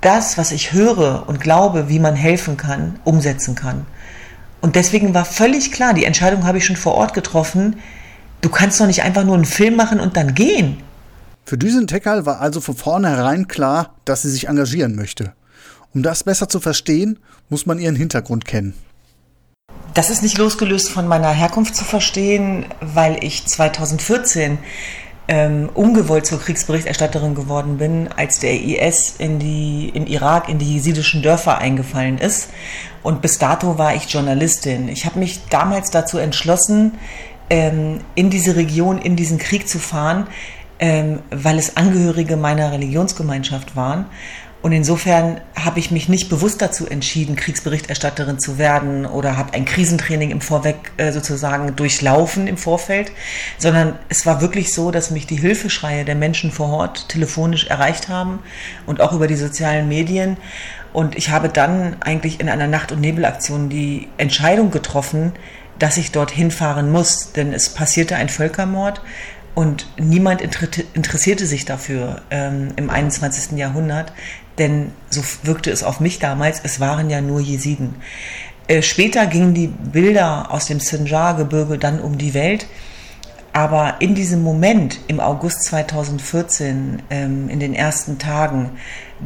das, was ich höre und glaube, wie man helfen kann, umsetzen kann. Und deswegen war völlig klar, die Entscheidung habe ich schon vor Ort getroffen, du kannst doch nicht einfach nur einen Film machen und dann gehen. Für Düsen Tekal war also von vornherein klar, dass sie sich engagieren möchte. Um das besser zu verstehen, muss man ihren Hintergrund kennen. Das ist nicht losgelöst von meiner Herkunft zu verstehen, weil ich 2014 ähm, ungewollt zur Kriegsberichterstatterin geworden bin, als der IS in die, im Irak in die jesidischen Dörfer eingefallen ist. Und bis dato war ich Journalistin. Ich habe mich damals dazu entschlossen, ähm, in diese Region, in diesen Krieg zu fahren, ähm, weil es Angehörige meiner Religionsgemeinschaft waren. Und insofern habe ich mich nicht bewusst dazu entschieden, Kriegsberichterstatterin zu werden oder habe ein Krisentraining im Vorweg äh, sozusagen durchlaufen im Vorfeld, sondern es war wirklich so, dass mich die Hilfeschreie der Menschen vor Ort telefonisch erreicht haben und auch über die sozialen Medien. Und ich habe dann eigentlich in einer Nacht- und Nebelaktion die Entscheidung getroffen, dass ich dorthin fahren muss, denn es passierte ein Völkermord und niemand interessierte sich dafür ähm, im 21. Jahrhundert, denn so wirkte es auf mich damals, es waren ja nur Jesiden. Äh, später gingen die Bilder aus dem Sinjar-Gebirge dann um die Welt, aber in diesem Moment, im August 2014, ähm, in den ersten Tagen,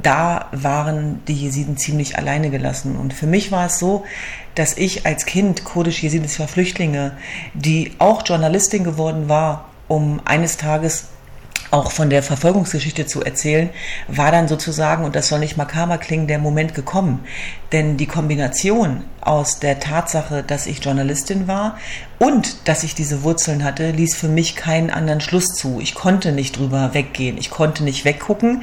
da waren die Jesiden ziemlich alleine gelassen. Und für mich war es so, dass ich als Kind kurdisch-jesidischer Flüchtlinge, die auch Journalistin geworden war, um eines Tages auch von der Verfolgungsgeschichte zu erzählen, war dann sozusagen, und das soll nicht makaber klingen, der Moment gekommen. Denn die Kombination aus der Tatsache, dass ich Journalistin war und dass ich diese Wurzeln hatte, ließ für mich keinen anderen Schluss zu. Ich konnte nicht drüber weggehen, ich konnte nicht weggucken.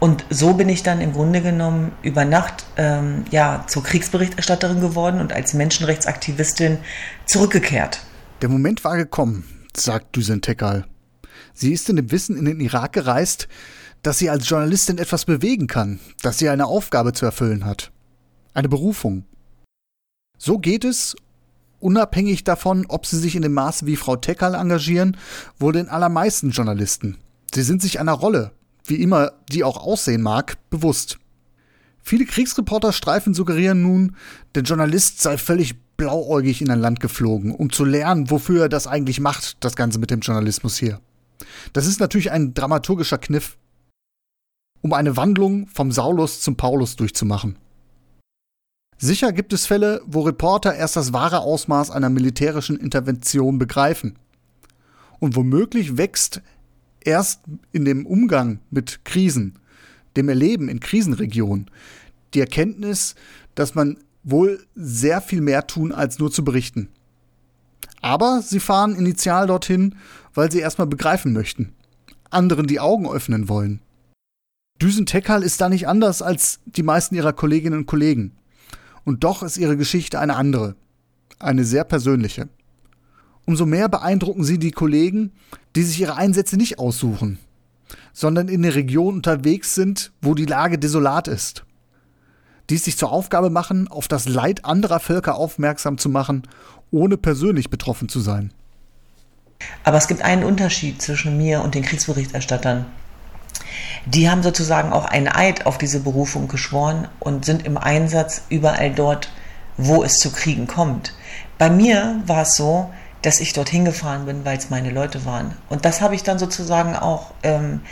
Und so bin ich dann im Grunde genommen über Nacht ähm, ja, zur Kriegsberichterstatterin geworden und als Menschenrechtsaktivistin zurückgekehrt. Der Moment war gekommen, sagt Düsen Tekal. Sie ist in dem Wissen in den Irak gereist, dass sie als Journalistin etwas bewegen kann, dass sie eine Aufgabe zu erfüllen hat. Eine Berufung. So geht es, unabhängig davon, ob sie sich in dem Maße wie Frau Tekal engagieren, wohl den allermeisten Journalisten. Sie sind sich einer Rolle, wie immer die auch aussehen mag, bewusst. Viele Kriegsreporter-Streifen suggerieren nun, der Journalist sei völlig blauäugig in ein Land geflogen, um zu lernen, wofür er das eigentlich macht, das Ganze mit dem Journalismus hier. Das ist natürlich ein dramaturgischer Kniff, um eine Wandlung vom Saulus zum Paulus durchzumachen. Sicher gibt es Fälle, wo Reporter erst das wahre Ausmaß einer militärischen Intervention begreifen. Und womöglich wächst erst in dem Umgang mit Krisen, dem Erleben in Krisenregionen, die Erkenntnis, dass man wohl sehr viel mehr tun, als nur zu berichten. Aber sie fahren initial dorthin, weil sie erstmal begreifen möchten, anderen die Augen öffnen wollen. Düsen ist da nicht anders als die meisten ihrer Kolleginnen und Kollegen. Und doch ist ihre Geschichte eine andere, eine sehr persönliche. Umso mehr beeindrucken sie die Kollegen, die sich ihre Einsätze nicht aussuchen, sondern in der Region unterwegs sind, wo die Lage desolat ist. Die es sich zur Aufgabe machen, auf das Leid anderer Völker aufmerksam zu machen ohne persönlich betroffen zu sein. Aber es gibt einen Unterschied zwischen mir und den Kriegsberichterstattern. Die haben sozusagen auch einen Eid auf diese Berufung geschworen und sind im Einsatz überall dort, wo es zu Kriegen kommt. Bei mir war es so, dass ich dorthin gefahren bin, weil es meine Leute waren. Und das habe ich dann sozusagen auch ähm,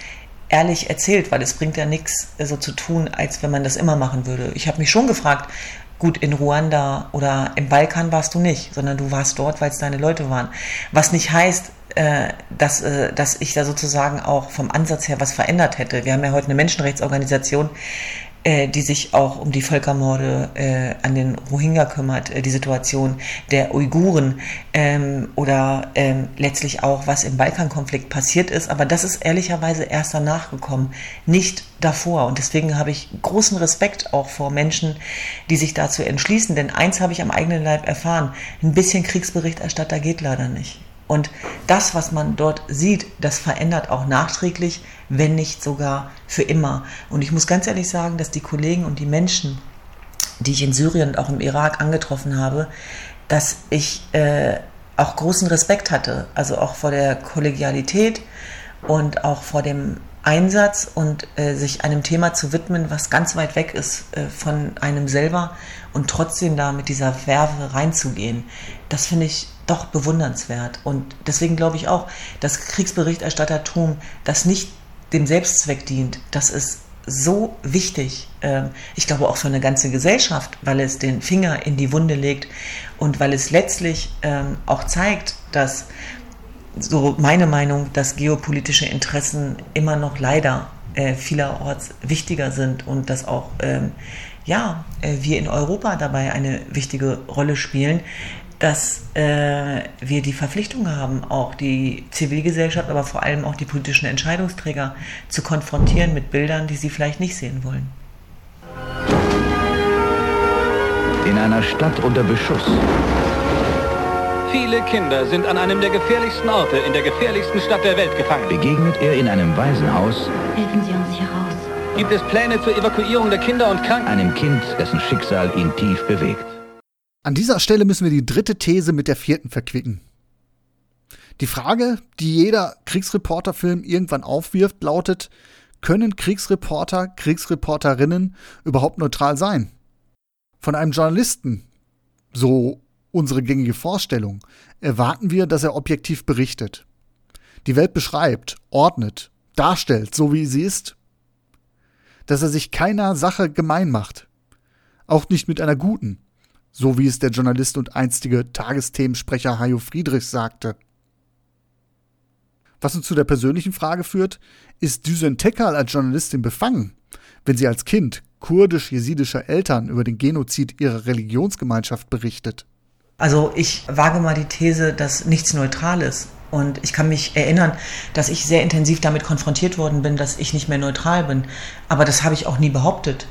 ehrlich erzählt, weil es bringt ja nichts so zu tun, als wenn man das immer machen würde. Ich habe mich schon gefragt, Gut, in Ruanda oder im Balkan warst du nicht, sondern du warst dort, weil es deine Leute waren. Was nicht heißt, äh, dass, äh, dass ich da sozusagen auch vom Ansatz her was verändert hätte. Wir haben ja heute eine Menschenrechtsorganisation, die sich auch um die Völkermorde äh, an den Rohingya kümmert, äh, die Situation der Uiguren ähm, oder ähm, letztlich auch, was im Balkankonflikt passiert ist. Aber das ist ehrlicherweise erst danach gekommen, nicht davor. Und deswegen habe ich großen Respekt auch vor Menschen, die sich dazu entschließen. Denn eins habe ich am eigenen Leib erfahren, ein bisschen Kriegsberichterstatter geht leider nicht. Und das, was man dort sieht, das verändert auch nachträglich, wenn nicht sogar für immer. Und ich muss ganz ehrlich sagen, dass die Kollegen und die Menschen, die ich in Syrien und auch im Irak angetroffen habe, dass ich äh, auch großen Respekt hatte, also auch vor der Kollegialität und auch vor dem Einsatz und äh, sich einem Thema zu widmen, was ganz weit weg ist äh, von einem selber und trotzdem da mit dieser Werbe reinzugehen. Das finde ich doch bewundernswert. Und deswegen glaube ich auch, dass Kriegsberichterstattertum das nicht dem Selbstzweck dient. Das ist so wichtig. Ähm, ich glaube auch für eine ganze Gesellschaft, weil es den Finger in die Wunde legt und weil es letztlich ähm, auch zeigt, dass so meine Meinung, dass geopolitische Interessen immer noch leider äh, vielerorts wichtiger sind und dass auch ähm, ja, äh, wir in Europa dabei eine wichtige Rolle spielen dass äh, wir die Verpflichtung haben, auch die Zivilgesellschaft, aber vor allem auch die politischen Entscheidungsträger zu konfrontieren mit Bildern, die sie vielleicht nicht sehen wollen. In einer Stadt unter Beschuss. Viele Kinder sind an einem der gefährlichsten Orte in der gefährlichsten Stadt der Welt gefangen. Begegnet er in einem Waisenhaus. Helfen Sie uns hier raus. Gibt es Pläne zur Evakuierung der Kinder und Kranken? Einem Kind, dessen Schicksal ihn tief bewegt. An dieser Stelle müssen wir die dritte These mit der vierten verquicken. Die Frage, die jeder Kriegsreporterfilm irgendwann aufwirft, lautet, können Kriegsreporter, Kriegsreporterinnen überhaupt neutral sein? Von einem Journalisten, so unsere gängige Vorstellung, erwarten wir, dass er objektiv berichtet, die Welt beschreibt, ordnet, darstellt, so wie sie ist, dass er sich keiner Sache gemein macht, auch nicht mit einer guten, so wie es der Journalist und einstige Tagesthemensprecher Hajo Friedrichs sagte. Was uns zu der persönlichen Frage führt, ist Düsen Tekal als Journalistin befangen, wenn sie als Kind kurdisch-jesidischer Eltern über den Genozid ihrer Religionsgemeinschaft berichtet? Also ich wage mal die These, dass nichts neutral ist. Und ich kann mich erinnern, dass ich sehr intensiv damit konfrontiert worden bin, dass ich nicht mehr neutral bin. Aber das habe ich auch nie behauptet.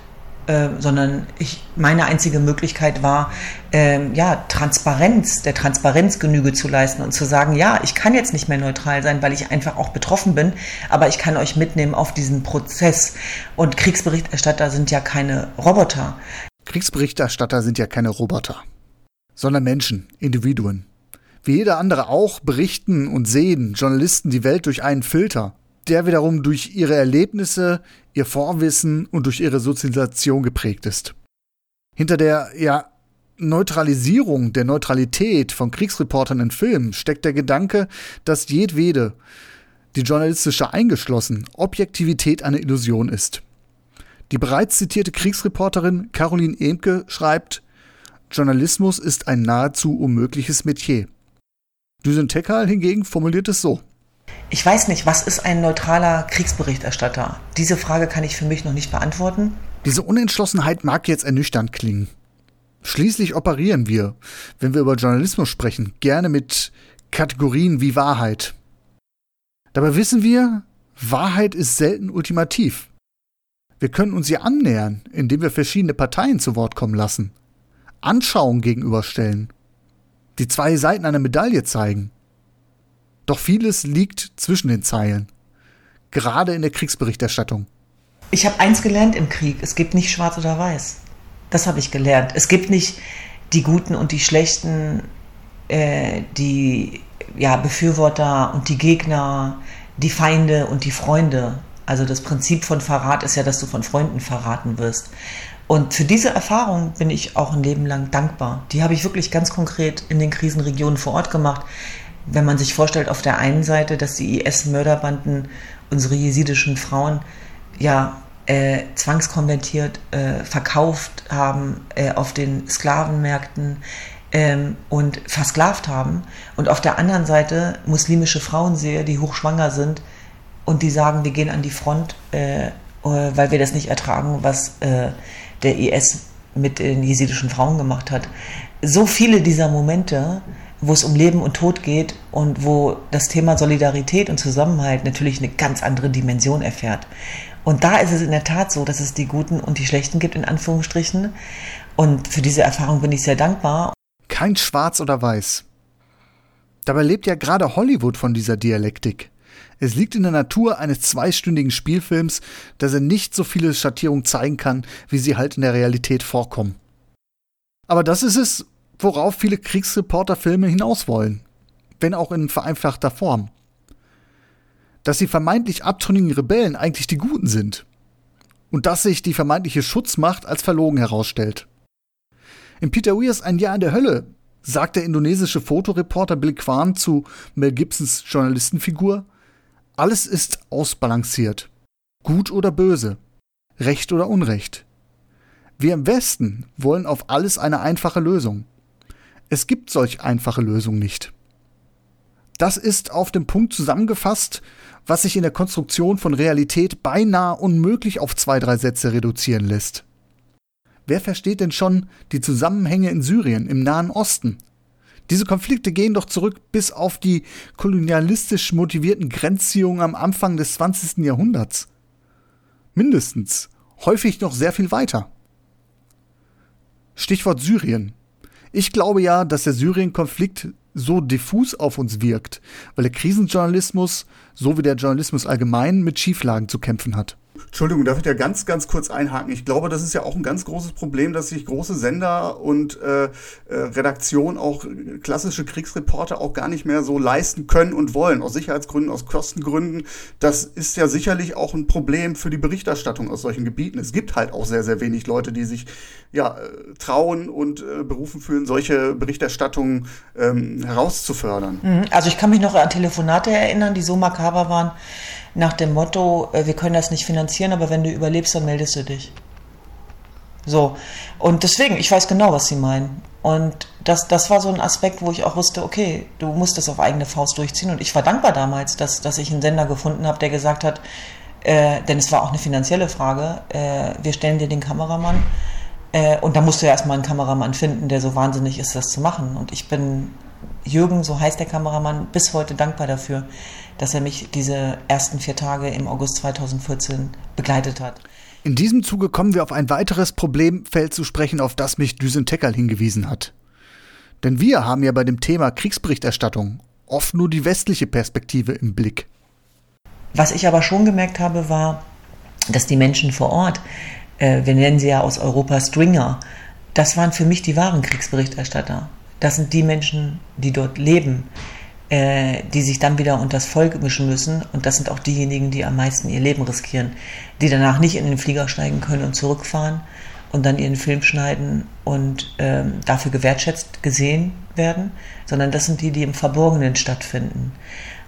Äh, sondern ich, meine einzige Möglichkeit war, ähm, ja, Transparenz, der Transparenz Genüge zu leisten und zu sagen, ja, ich kann jetzt nicht mehr neutral sein, weil ich einfach auch betroffen bin, aber ich kann euch mitnehmen auf diesen Prozess. Und Kriegsberichterstatter sind ja keine Roboter. Kriegsberichterstatter sind ja keine Roboter, sondern Menschen, Individuen. Wie jeder andere auch berichten und sehen Journalisten die Welt durch einen Filter der wiederum durch ihre Erlebnisse, ihr Vorwissen und durch ihre Sozialisation geprägt ist. Hinter der ja Neutralisierung der Neutralität von Kriegsreportern in Filmen steckt der Gedanke, dass jedwede, die journalistische eingeschlossen, Objektivität eine Illusion ist. Die bereits zitierte Kriegsreporterin Caroline Emke schreibt, Journalismus ist ein nahezu unmögliches Metier. Düsen Tekal hingegen formuliert es so. Ich weiß nicht, was ist ein neutraler Kriegsberichterstatter? Diese Frage kann ich für mich noch nicht beantworten. Diese Unentschlossenheit mag jetzt ernüchternd klingen. Schließlich operieren wir, wenn wir über Journalismus sprechen, gerne mit Kategorien wie Wahrheit. Dabei wissen wir, Wahrheit ist selten ultimativ. Wir können uns ihr annähern, indem wir verschiedene Parteien zu Wort kommen lassen, Anschauungen gegenüberstellen, die zwei Seiten einer Medaille zeigen. Doch vieles liegt zwischen den Zeilen, gerade in der Kriegsberichterstattung. Ich habe eins gelernt im Krieg, es gibt nicht schwarz oder weiß. Das habe ich gelernt. Es gibt nicht die Guten und die Schlechten, äh, die ja, Befürworter und die Gegner, die Feinde und die Freunde. Also das Prinzip von Verrat ist ja, dass du von Freunden verraten wirst. Und für diese Erfahrung bin ich auch ein Leben lang dankbar. Die habe ich wirklich ganz konkret in den Krisenregionen vor Ort gemacht wenn man sich vorstellt, auf der einen Seite, dass die IS-Mörderbanden unsere jesidischen Frauen ja äh, zwangskonvertiert, äh, verkauft haben äh, auf den Sklavenmärkten ähm, und versklavt haben. Und auf der anderen Seite muslimische Frauen sehe, die hochschwanger sind und die sagen, wir gehen an die Front, äh, äh, weil wir das nicht ertragen, was äh, der IS mit den jesidischen Frauen gemacht hat. So viele dieser Momente, wo es um Leben und Tod geht und wo das Thema Solidarität und Zusammenhalt natürlich eine ganz andere Dimension erfährt. Und da ist es in der Tat so, dass es die Guten und die Schlechten gibt, in Anführungsstrichen. Und für diese Erfahrung bin ich sehr dankbar. Kein Schwarz oder Weiß. Dabei lebt ja gerade Hollywood von dieser Dialektik. Es liegt in der Natur eines zweistündigen Spielfilms, dass er nicht so viele Schattierungen zeigen kann, wie sie halt in der Realität vorkommen. Aber das ist es, worauf viele Kriegsreporterfilme hinaus wollen, wenn auch in vereinfachter Form. Dass die vermeintlich abtrünnigen Rebellen eigentlich die Guten sind und dass sich die vermeintliche Schutzmacht als verlogen herausstellt. In Peter Weirs Ein Jahr in der Hölle sagt der indonesische Fotoreporter Bill Kwan zu Mel Gibsons Journalistenfigur, alles ist ausbalanciert. Gut oder böse. Recht oder Unrecht. Wir im Westen wollen auf alles eine einfache Lösung. Es gibt solch einfache Lösungen nicht. Das ist auf den Punkt zusammengefasst, was sich in der Konstruktion von Realität beinahe unmöglich auf zwei, drei Sätze reduzieren lässt. Wer versteht denn schon die Zusammenhänge in Syrien, im Nahen Osten? Diese Konflikte gehen doch zurück bis auf die kolonialistisch motivierten Grenzziehungen am Anfang des 20. Jahrhunderts. Mindestens, häufig noch sehr viel weiter. Stichwort Syrien. Ich glaube ja, dass der Syrien-Konflikt so diffus auf uns wirkt, weil der Krisenjournalismus, so wie der Journalismus allgemein, mit Schieflagen zu kämpfen hat. Entschuldigung, darf ich da ganz, ganz kurz einhaken? Ich glaube, das ist ja auch ein ganz großes Problem, dass sich große Sender und äh, äh, Redaktionen, auch klassische Kriegsreporter, auch gar nicht mehr so leisten können und wollen, aus Sicherheitsgründen, aus Kostengründen. Das ist ja sicherlich auch ein Problem für die Berichterstattung aus solchen Gebieten. Es gibt halt auch sehr, sehr wenig Leute, die sich ja, äh, trauen und äh, berufen fühlen, solche Berichterstattungen ähm, herauszufördern. Mhm. Also ich kann mich noch an Telefonate erinnern, die so makaber waren, nach dem Motto, äh, wir können das nicht finanzieren, aber wenn du überlebst, dann meldest du dich. So. Und deswegen, ich weiß genau, was sie meinen. Und das, das war so ein Aspekt, wo ich auch wusste, okay, du musst das auf eigene Faust durchziehen. Und ich war dankbar damals, dass, dass ich einen Sender gefunden habe, der gesagt hat, äh, denn es war auch eine finanzielle Frage, äh, wir stellen dir den Kameramann. Äh, und da musst du ja erstmal einen Kameramann finden, der so wahnsinnig ist, das zu machen. Und ich bin Jürgen, so heißt der Kameramann, bis heute dankbar dafür, dass er mich diese ersten vier Tage im August 2014 begleitet hat. In diesem Zuge kommen wir auf ein weiteres Problemfeld zu sprechen, auf das mich Düsen Teckerl hingewiesen hat. Denn wir haben ja bei dem Thema Kriegsberichterstattung oft nur die westliche Perspektive im Blick. Was ich aber schon gemerkt habe, war, dass die Menschen vor Ort, äh, wir nennen sie ja aus Europa Stringer, das waren für mich die wahren Kriegsberichterstatter. Das sind die Menschen, die dort leben, äh, die sich dann wieder unter das Volk mischen müssen. Und das sind auch diejenigen, die am meisten ihr Leben riskieren, die danach nicht in den Flieger steigen können und zurückfahren und dann ihren Film schneiden und ähm, dafür gewertschätzt gesehen werden, sondern das sind die, die im Verborgenen stattfinden.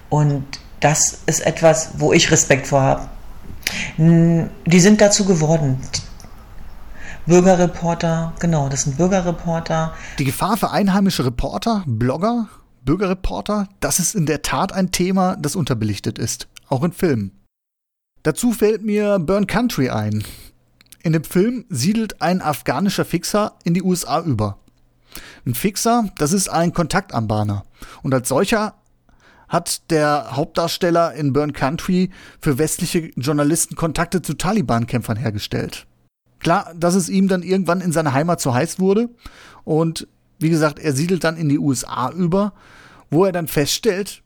Und das ist etwas, wo ich Respekt vor habe. Die sind dazu geworden. Bürgerreporter, genau, das sind Bürgerreporter. Die Gefahr für einheimische Reporter, Blogger, Bürgerreporter, das ist in der Tat ein Thema, das unterbelichtet ist, auch in Filmen. Dazu fällt mir Burn Country ein. In dem Film siedelt ein afghanischer Fixer in die USA über. Ein Fixer, das ist ein Kontaktanbahner. Und als solcher hat der Hauptdarsteller in Burn Country für westliche Journalisten Kontakte zu Taliban-Kämpfern hergestellt. Klar, dass es ihm dann irgendwann in seiner Heimat zu heiß wurde und wie gesagt, er siedelt dann in die USA über, wo er dann feststellt,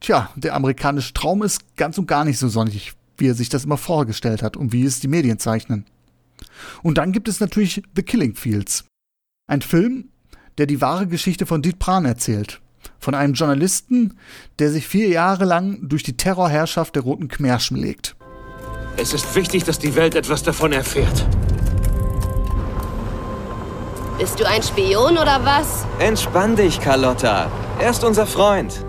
tja, der amerikanische Traum ist ganz und gar nicht so sonnig, wie er sich das immer vorgestellt hat und wie es die Medien zeichnen. Und dann gibt es natürlich The Killing Fields. Ein Film, der die wahre Geschichte von Diet Pran erzählt. Von einem Journalisten, der sich vier Jahre lang durch die Terrorherrschaft der Roten Khmer schlägt. Es ist wichtig, dass die Welt etwas davon erfährt. Bist du ein Spion oder was? Entspann dich, Carlotta. Er ist unser Freund.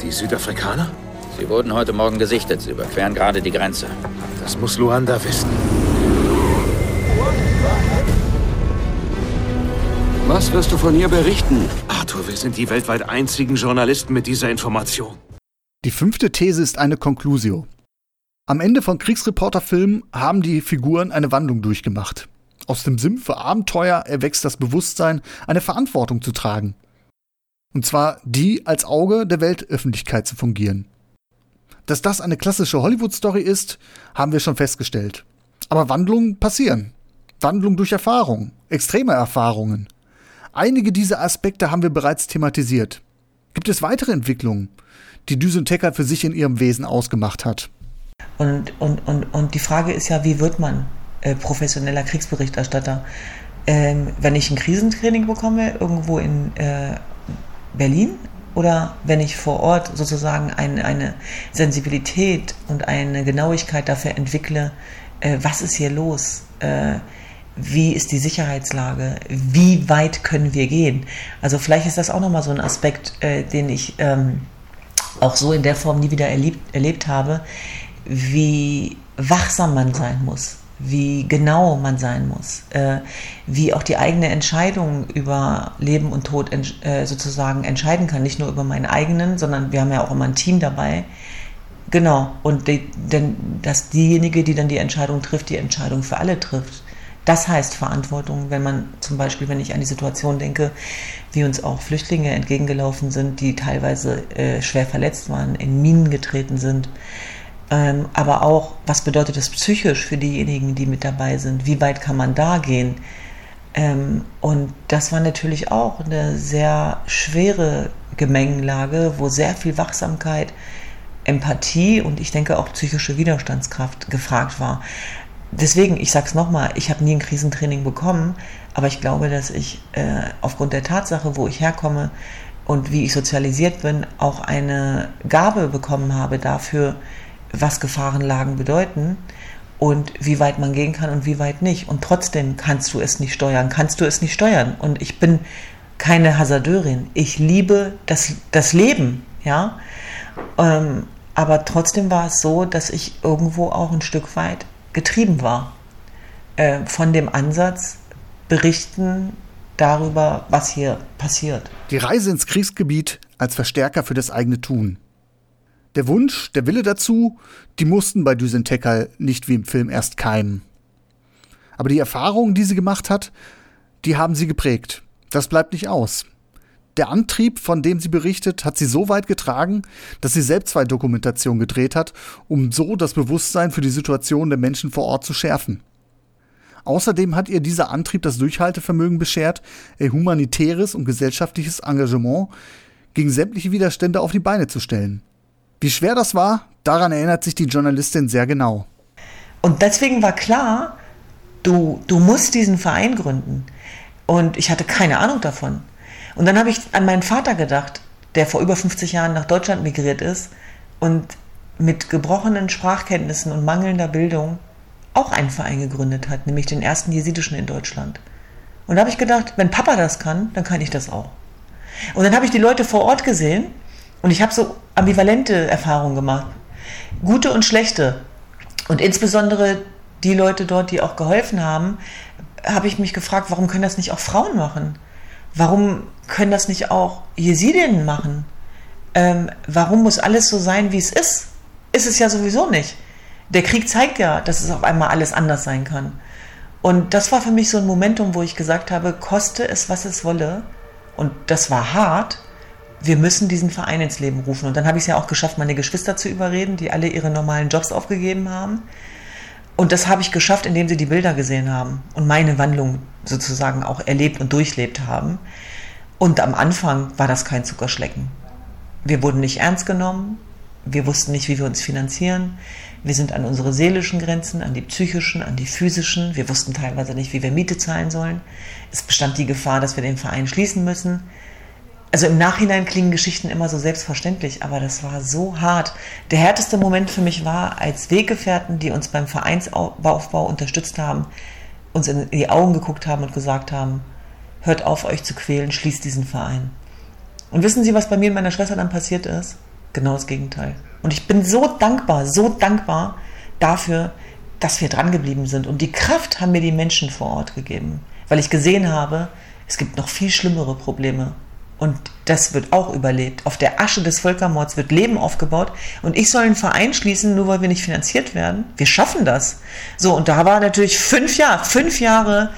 Die Südafrikaner? Sie wurden heute Morgen gesichtet. Sie überqueren gerade die Grenze. Das muss Luanda wissen. Was wirst du von hier berichten? Arthur, wir sind die weltweit einzigen Journalisten mit dieser Information. Die fünfte These ist eine Conclusio. Am Ende von Kriegsreporterfilmen haben die Figuren eine Wandlung durchgemacht. Aus dem Sinn für Abenteuer erwächst das Bewusstsein, eine Verantwortung zu tragen. Und zwar die als Auge der Weltöffentlichkeit zu fungieren. Dass das eine klassische Hollywood-Story ist, haben wir schon festgestellt. Aber Wandlungen passieren. Wandlung durch Erfahrung, extreme Erfahrungen. Einige dieser Aspekte haben wir bereits thematisiert. Gibt es weitere Entwicklungen, die Düsentecker für sich in ihrem Wesen ausgemacht hat? Und, und, und, und die Frage ist ja, wie wird man äh, professioneller Kriegsberichterstatter? Ähm, wenn ich ein Krisentraining bekomme, irgendwo in äh, Berlin, oder wenn ich vor Ort sozusagen ein, eine Sensibilität und eine Genauigkeit dafür entwickle, äh, was ist hier los? Wie ist die Sicherheitslage? Wie weit können wir gehen? Also vielleicht ist das auch nochmal so ein Aspekt, äh, den ich ähm, auch so in der Form nie wieder erlebt, erlebt habe, wie wachsam man sein muss, wie genau man sein muss, äh, wie auch die eigene Entscheidung über Leben und Tod ent, äh, sozusagen entscheiden kann, nicht nur über meinen eigenen, sondern wir haben ja auch immer ein Team dabei. Genau, und die, denn, dass diejenige, die dann die Entscheidung trifft, die Entscheidung für alle trifft. Das heißt Verantwortung, wenn man zum Beispiel, wenn ich an die Situation denke, wie uns auch Flüchtlinge entgegengelaufen sind, die teilweise äh, schwer verletzt waren, in Minen getreten sind. Ähm, aber auch, was bedeutet das psychisch für diejenigen, die mit dabei sind? Wie weit kann man da gehen? Ähm, und das war natürlich auch eine sehr schwere Gemengenlage, wo sehr viel Wachsamkeit, Empathie und ich denke auch psychische Widerstandskraft gefragt war deswegen, ich sag's nochmal, ich habe nie ein Krisentraining bekommen, aber ich glaube, dass ich äh, aufgrund der Tatsache, wo ich herkomme und wie ich sozialisiert bin, auch eine Gabe bekommen habe dafür, was Gefahrenlagen bedeuten und wie weit man gehen kann und wie weit nicht. Und trotzdem kannst du es nicht steuern, kannst du es nicht steuern. Und ich bin keine Hasardeurin. Ich liebe das, das Leben, ja. Ähm, aber trotzdem war es so, dass ich irgendwo auch ein Stück weit getrieben war äh, von dem Ansatz, berichten darüber, was hier passiert. Die Reise ins Kriegsgebiet als Verstärker für das eigene Tun. Der Wunsch, der Wille dazu, die mussten bei Düsen Tekal nicht wie im Film erst keimen. Aber die Erfahrungen, die sie gemacht hat, die haben sie geprägt. Das bleibt nicht aus. Der Antrieb, von dem sie berichtet, hat sie so weit getragen, dass sie selbst zwei Dokumentationen gedreht hat, um so das Bewusstsein für die Situation der Menschen vor Ort zu schärfen. Außerdem hat ihr dieser Antrieb das Durchhaltevermögen beschert, ihr humanitäres und gesellschaftliches Engagement gegen sämtliche Widerstände auf die Beine zu stellen. Wie schwer das war, daran erinnert sich die Journalistin sehr genau. Und deswegen war klar, du, du musst diesen Verein gründen. Und ich hatte keine Ahnung davon. Und dann habe ich an meinen Vater gedacht, der vor über 50 Jahren nach Deutschland migriert ist und mit gebrochenen Sprachkenntnissen und mangelnder Bildung auch einen Verein gegründet hat, nämlich den ersten jesidischen in Deutschland. Und da habe ich gedacht, wenn Papa das kann, dann kann ich das auch. Und dann habe ich die Leute vor Ort gesehen und ich habe so ambivalente Erfahrungen gemacht. Gute und schlechte. Und insbesondere die Leute dort, die auch geholfen haben, habe ich mich gefragt, warum können das nicht auch Frauen machen? Warum können das nicht auch Jesidinnen machen? Ähm, warum muss alles so sein, wie es ist? Ist es ja sowieso nicht. Der Krieg zeigt ja, dass es auf einmal alles anders sein kann. Und das war für mich so ein Momentum, wo ich gesagt habe, koste es, was es wolle. Und das war hart. Wir müssen diesen Verein ins Leben rufen. Und dann habe ich es ja auch geschafft, meine Geschwister zu überreden, die alle ihre normalen Jobs aufgegeben haben. Und das habe ich geschafft, indem sie die Bilder gesehen haben und meine Wandlung sozusagen auch erlebt und durchlebt haben. Und am Anfang war das kein Zuckerschlecken. Wir wurden nicht ernst genommen, wir wussten nicht, wie wir uns finanzieren. Wir sind an unsere seelischen Grenzen, an die psychischen, an die physischen. Wir wussten teilweise nicht, wie wir Miete zahlen sollen. Es bestand die Gefahr, dass wir den Verein schließen müssen. Also im Nachhinein klingen Geschichten immer so selbstverständlich, aber das war so hart. Der härteste Moment für mich war, als Weggefährten, die uns beim Vereinsaufbau unterstützt haben, uns in die Augen geguckt haben und gesagt haben, hört auf, euch zu quälen, schließt diesen Verein. Und wissen Sie, was bei mir und meiner Schwester dann passiert ist? Genau das Gegenteil. Und ich bin so dankbar, so dankbar dafür, dass wir dran geblieben sind. Und die Kraft haben mir die Menschen vor Ort gegeben, weil ich gesehen habe, es gibt noch viel schlimmere Probleme Und das wird auch überlebt. Auf der Asche des Völkermords wird Leben aufgebaut. Und ich soll einen Verein schließen, nur weil wir nicht finanziert werden. Wir schaffen das. So, und da war natürlich fünf Jahre, fünf Jahre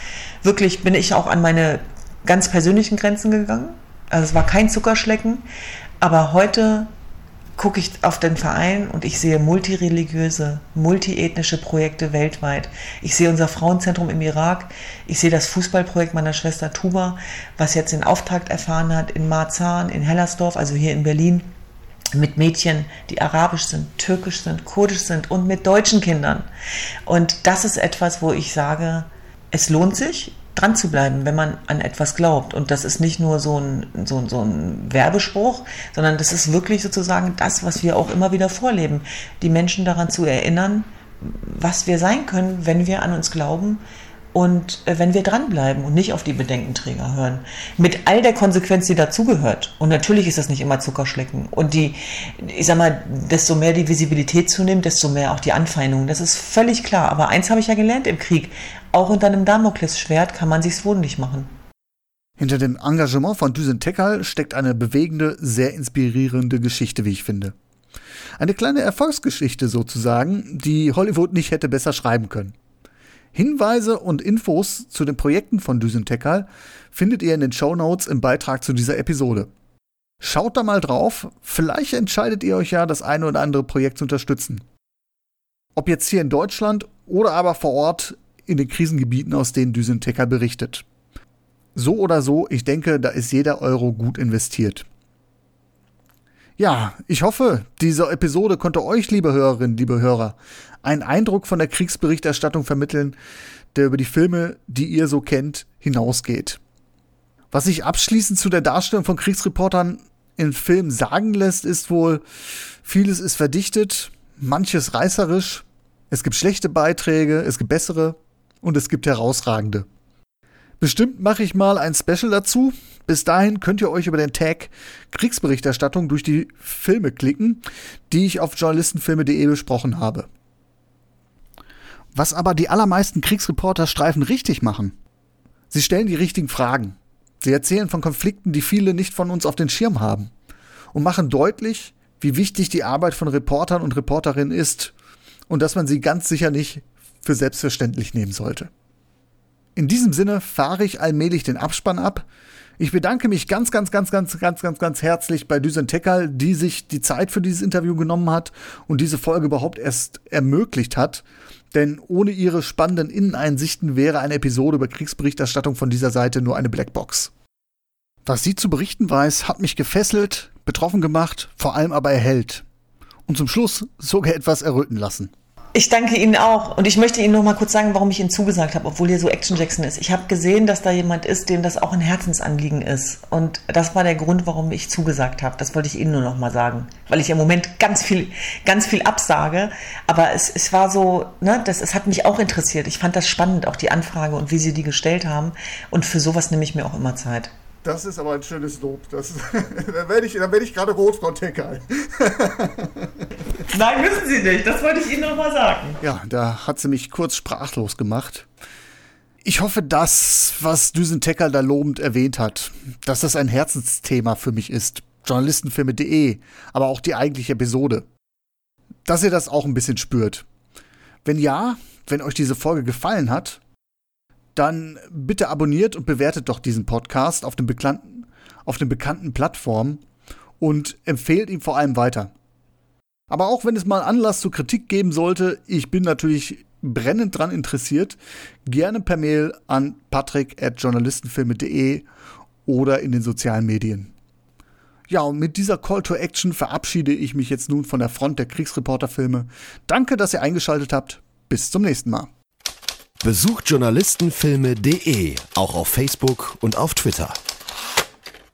wirklich bin ich auch an meine ganz persönlichen Grenzen gegangen. Also es war kein Zuckerschlecken. Aber heute gucke ich auf den Verein und ich sehe multireligiöse, multiethnische Projekte weltweit. Ich sehe unser Frauenzentrum im Irak. Ich sehe das Fußballprojekt meiner Schwester Tuba, was jetzt den Auftakt erfahren hat in Marzahn, in Hellersdorf, also hier in Berlin, mit Mädchen, die arabisch sind, türkisch sind, kurdisch sind und mit deutschen Kindern. Und das ist etwas, wo ich sage, es lohnt sich, dran zu bleiben, wenn man an etwas glaubt. Und das ist nicht nur so ein, so, so ein Werbespruch, sondern das ist wirklich sozusagen das, was wir auch immer wieder vorleben. Die Menschen daran zu erinnern, was wir sein können, wenn wir an uns glauben und äh, wenn wir dranbleiben und nicht auf die Bedenkenträger hören. Mit all der Konsequenz, die dazugehört. Und natürlich ist das nicht immer Zuckerschlecken. Und die, ich sag mal, desto mehr die Visibilität zunimmt, desto mehr auch die Anfeindungen. Das ist völlig klar. Aber eins habe ich ja gelernt im Krieg. Auch unter einem Damoklesschwert kann man sich's wohnlich machen. Hinter dem Engagement von Düsen Tekal steckt eine bewegende, sehr inspirierende Geschichte, wie ich finde. Eine kleine Erfolgsgeschichte sozusagen, die Hollywood nicht hätte besser schreiben können. Hinweise und Infos zu den Projekten von Düsen Tekal findet ihr in den Show Notes im Beitrag zu dieser Episode. Schaut da mal drauf, vielleicht entscheidet ihr euch ja, das eine oder andere Projekt zu unterstützen. Ob jetzt hier in Deutschland oder aber vor Ort in den Krisengebieten, aus denen Düsen Tekal berichtet. So oder so, ich denke, da ist jeder Euro gut investiert. Ja, ich hoffe, diese Episode konnte euch, liebe Hörerinnen, liebe Hörer, einen Eindruck von der Kriegsberichterstattung vermitteln, der über die Filme, die ihr so kennt, hinausgeht. Was sich abschließend zu der Darstellung von Kriegsreportern in Filmen sagen lässt, ist wohl, vieles ist verdichtet, manches reißerisch, es gibt schlechte Beiträge, es gibt bessere und es gibt herausragende. Bestimmt mache ich mal ein Special dazu. Bis dahin könnt ihr euch über den Tag Kriegsberichterstattung durch die Filme klicken, die ich auf journalistenfilme.de besprochen habe. Was aber die allermeisten Kriegsreporter-Streifen richtig machen. Sie stellen die richtigen Fragen. Sie erzählen von Konflikten, die viele nicht von uns auf den Schirm haben. Und machen deutlich, wie wichtig die Arbeit von Reportern und Reporterinnen ist und dass man sie ganz sicher nicht für selbstverständlich nehmen sollte. In diesem Sinne fahre ich allmählich den Abspann ab. Ich bedanke mich ganz, ganz, ganz, ganz, ganz, ganz, ganz herzlich bei Düsen Tekal, die sich die Zeit für dieses Interview genommen hat und diese Folge überhaupt erst ermöglicht hat. Denn ohne ihre spannenden Inneneinsichten wäre eine Episode über Kriegsberichterstattung von dieser Seite nur eine Blackbox. Was sie zu berichten weiß, hat mich gefesselt, betroffen gemacht, vor allem aber erhellt. Und zum Schluss sogar etwas erröten lassen. Ich danke Ihnen auch. Und ich möchte Ihnen noch mal kurz sagen, warum ich Ihnen zugesagt habe, obwohl hier so Action Jackson ist. Ich habe gesehen, dass da jemand ist, dem das auch ein Herzensanliegen ist. Und das war der Grund, warum ich zugesagt habe. Das wollte ich Ihnen nur noch mal sagen. Weil ich im Moment ganz viel, ganz viel absage. Aber es, es war so, ne, das, es hat mich auch interessiert. Ich fand das spannend, auch die Anfrage und wie Sie die gestellt haben. Und für sowas nehme ich mir auch immer Zeit. Das ist aber ein schönes Lob. Das, (laughs) da werde ich, werd ich gerade rot, Frau Tecker. Nein, müssen Sie nicht. Das wollte ich Ihnen noch mal sagen. Ja, da hat sie mich kurz sprachlos gemacht. Ich hoffe, das, was Düsen Tecker da lobend erwähnt hat, dass das ein Herzensthema für mich ist. Journalistenfilme.de, aber auch die eigentliche Episode. Dass ihr das auch ein bisschen spürt. Wenn ja, wenn euch diese Folge gefallen hat, dann bitte abonniert und bewertet doch diesen Podcast auf den bekannten, auf den bekannten Plattformen und empfehlt ihn vor allem weiter. Aber auch wenn es mal Anlass zur Kritik geben sollte, ich bin natürlich brennend dran interessiert, gerne per Mail an patrick.journalistenfilme.de oder in den sozialen Medien. Ja, und mit dieser Call to Action verabschiede ich mich jetzt nun von der Front der Kriegsreporterfilme. Danke, dass ihr eingeschaltet habt. Bis zum nächsten Mal. Besucht journalistenfilme.de auch auf Facebook und auf Twitter.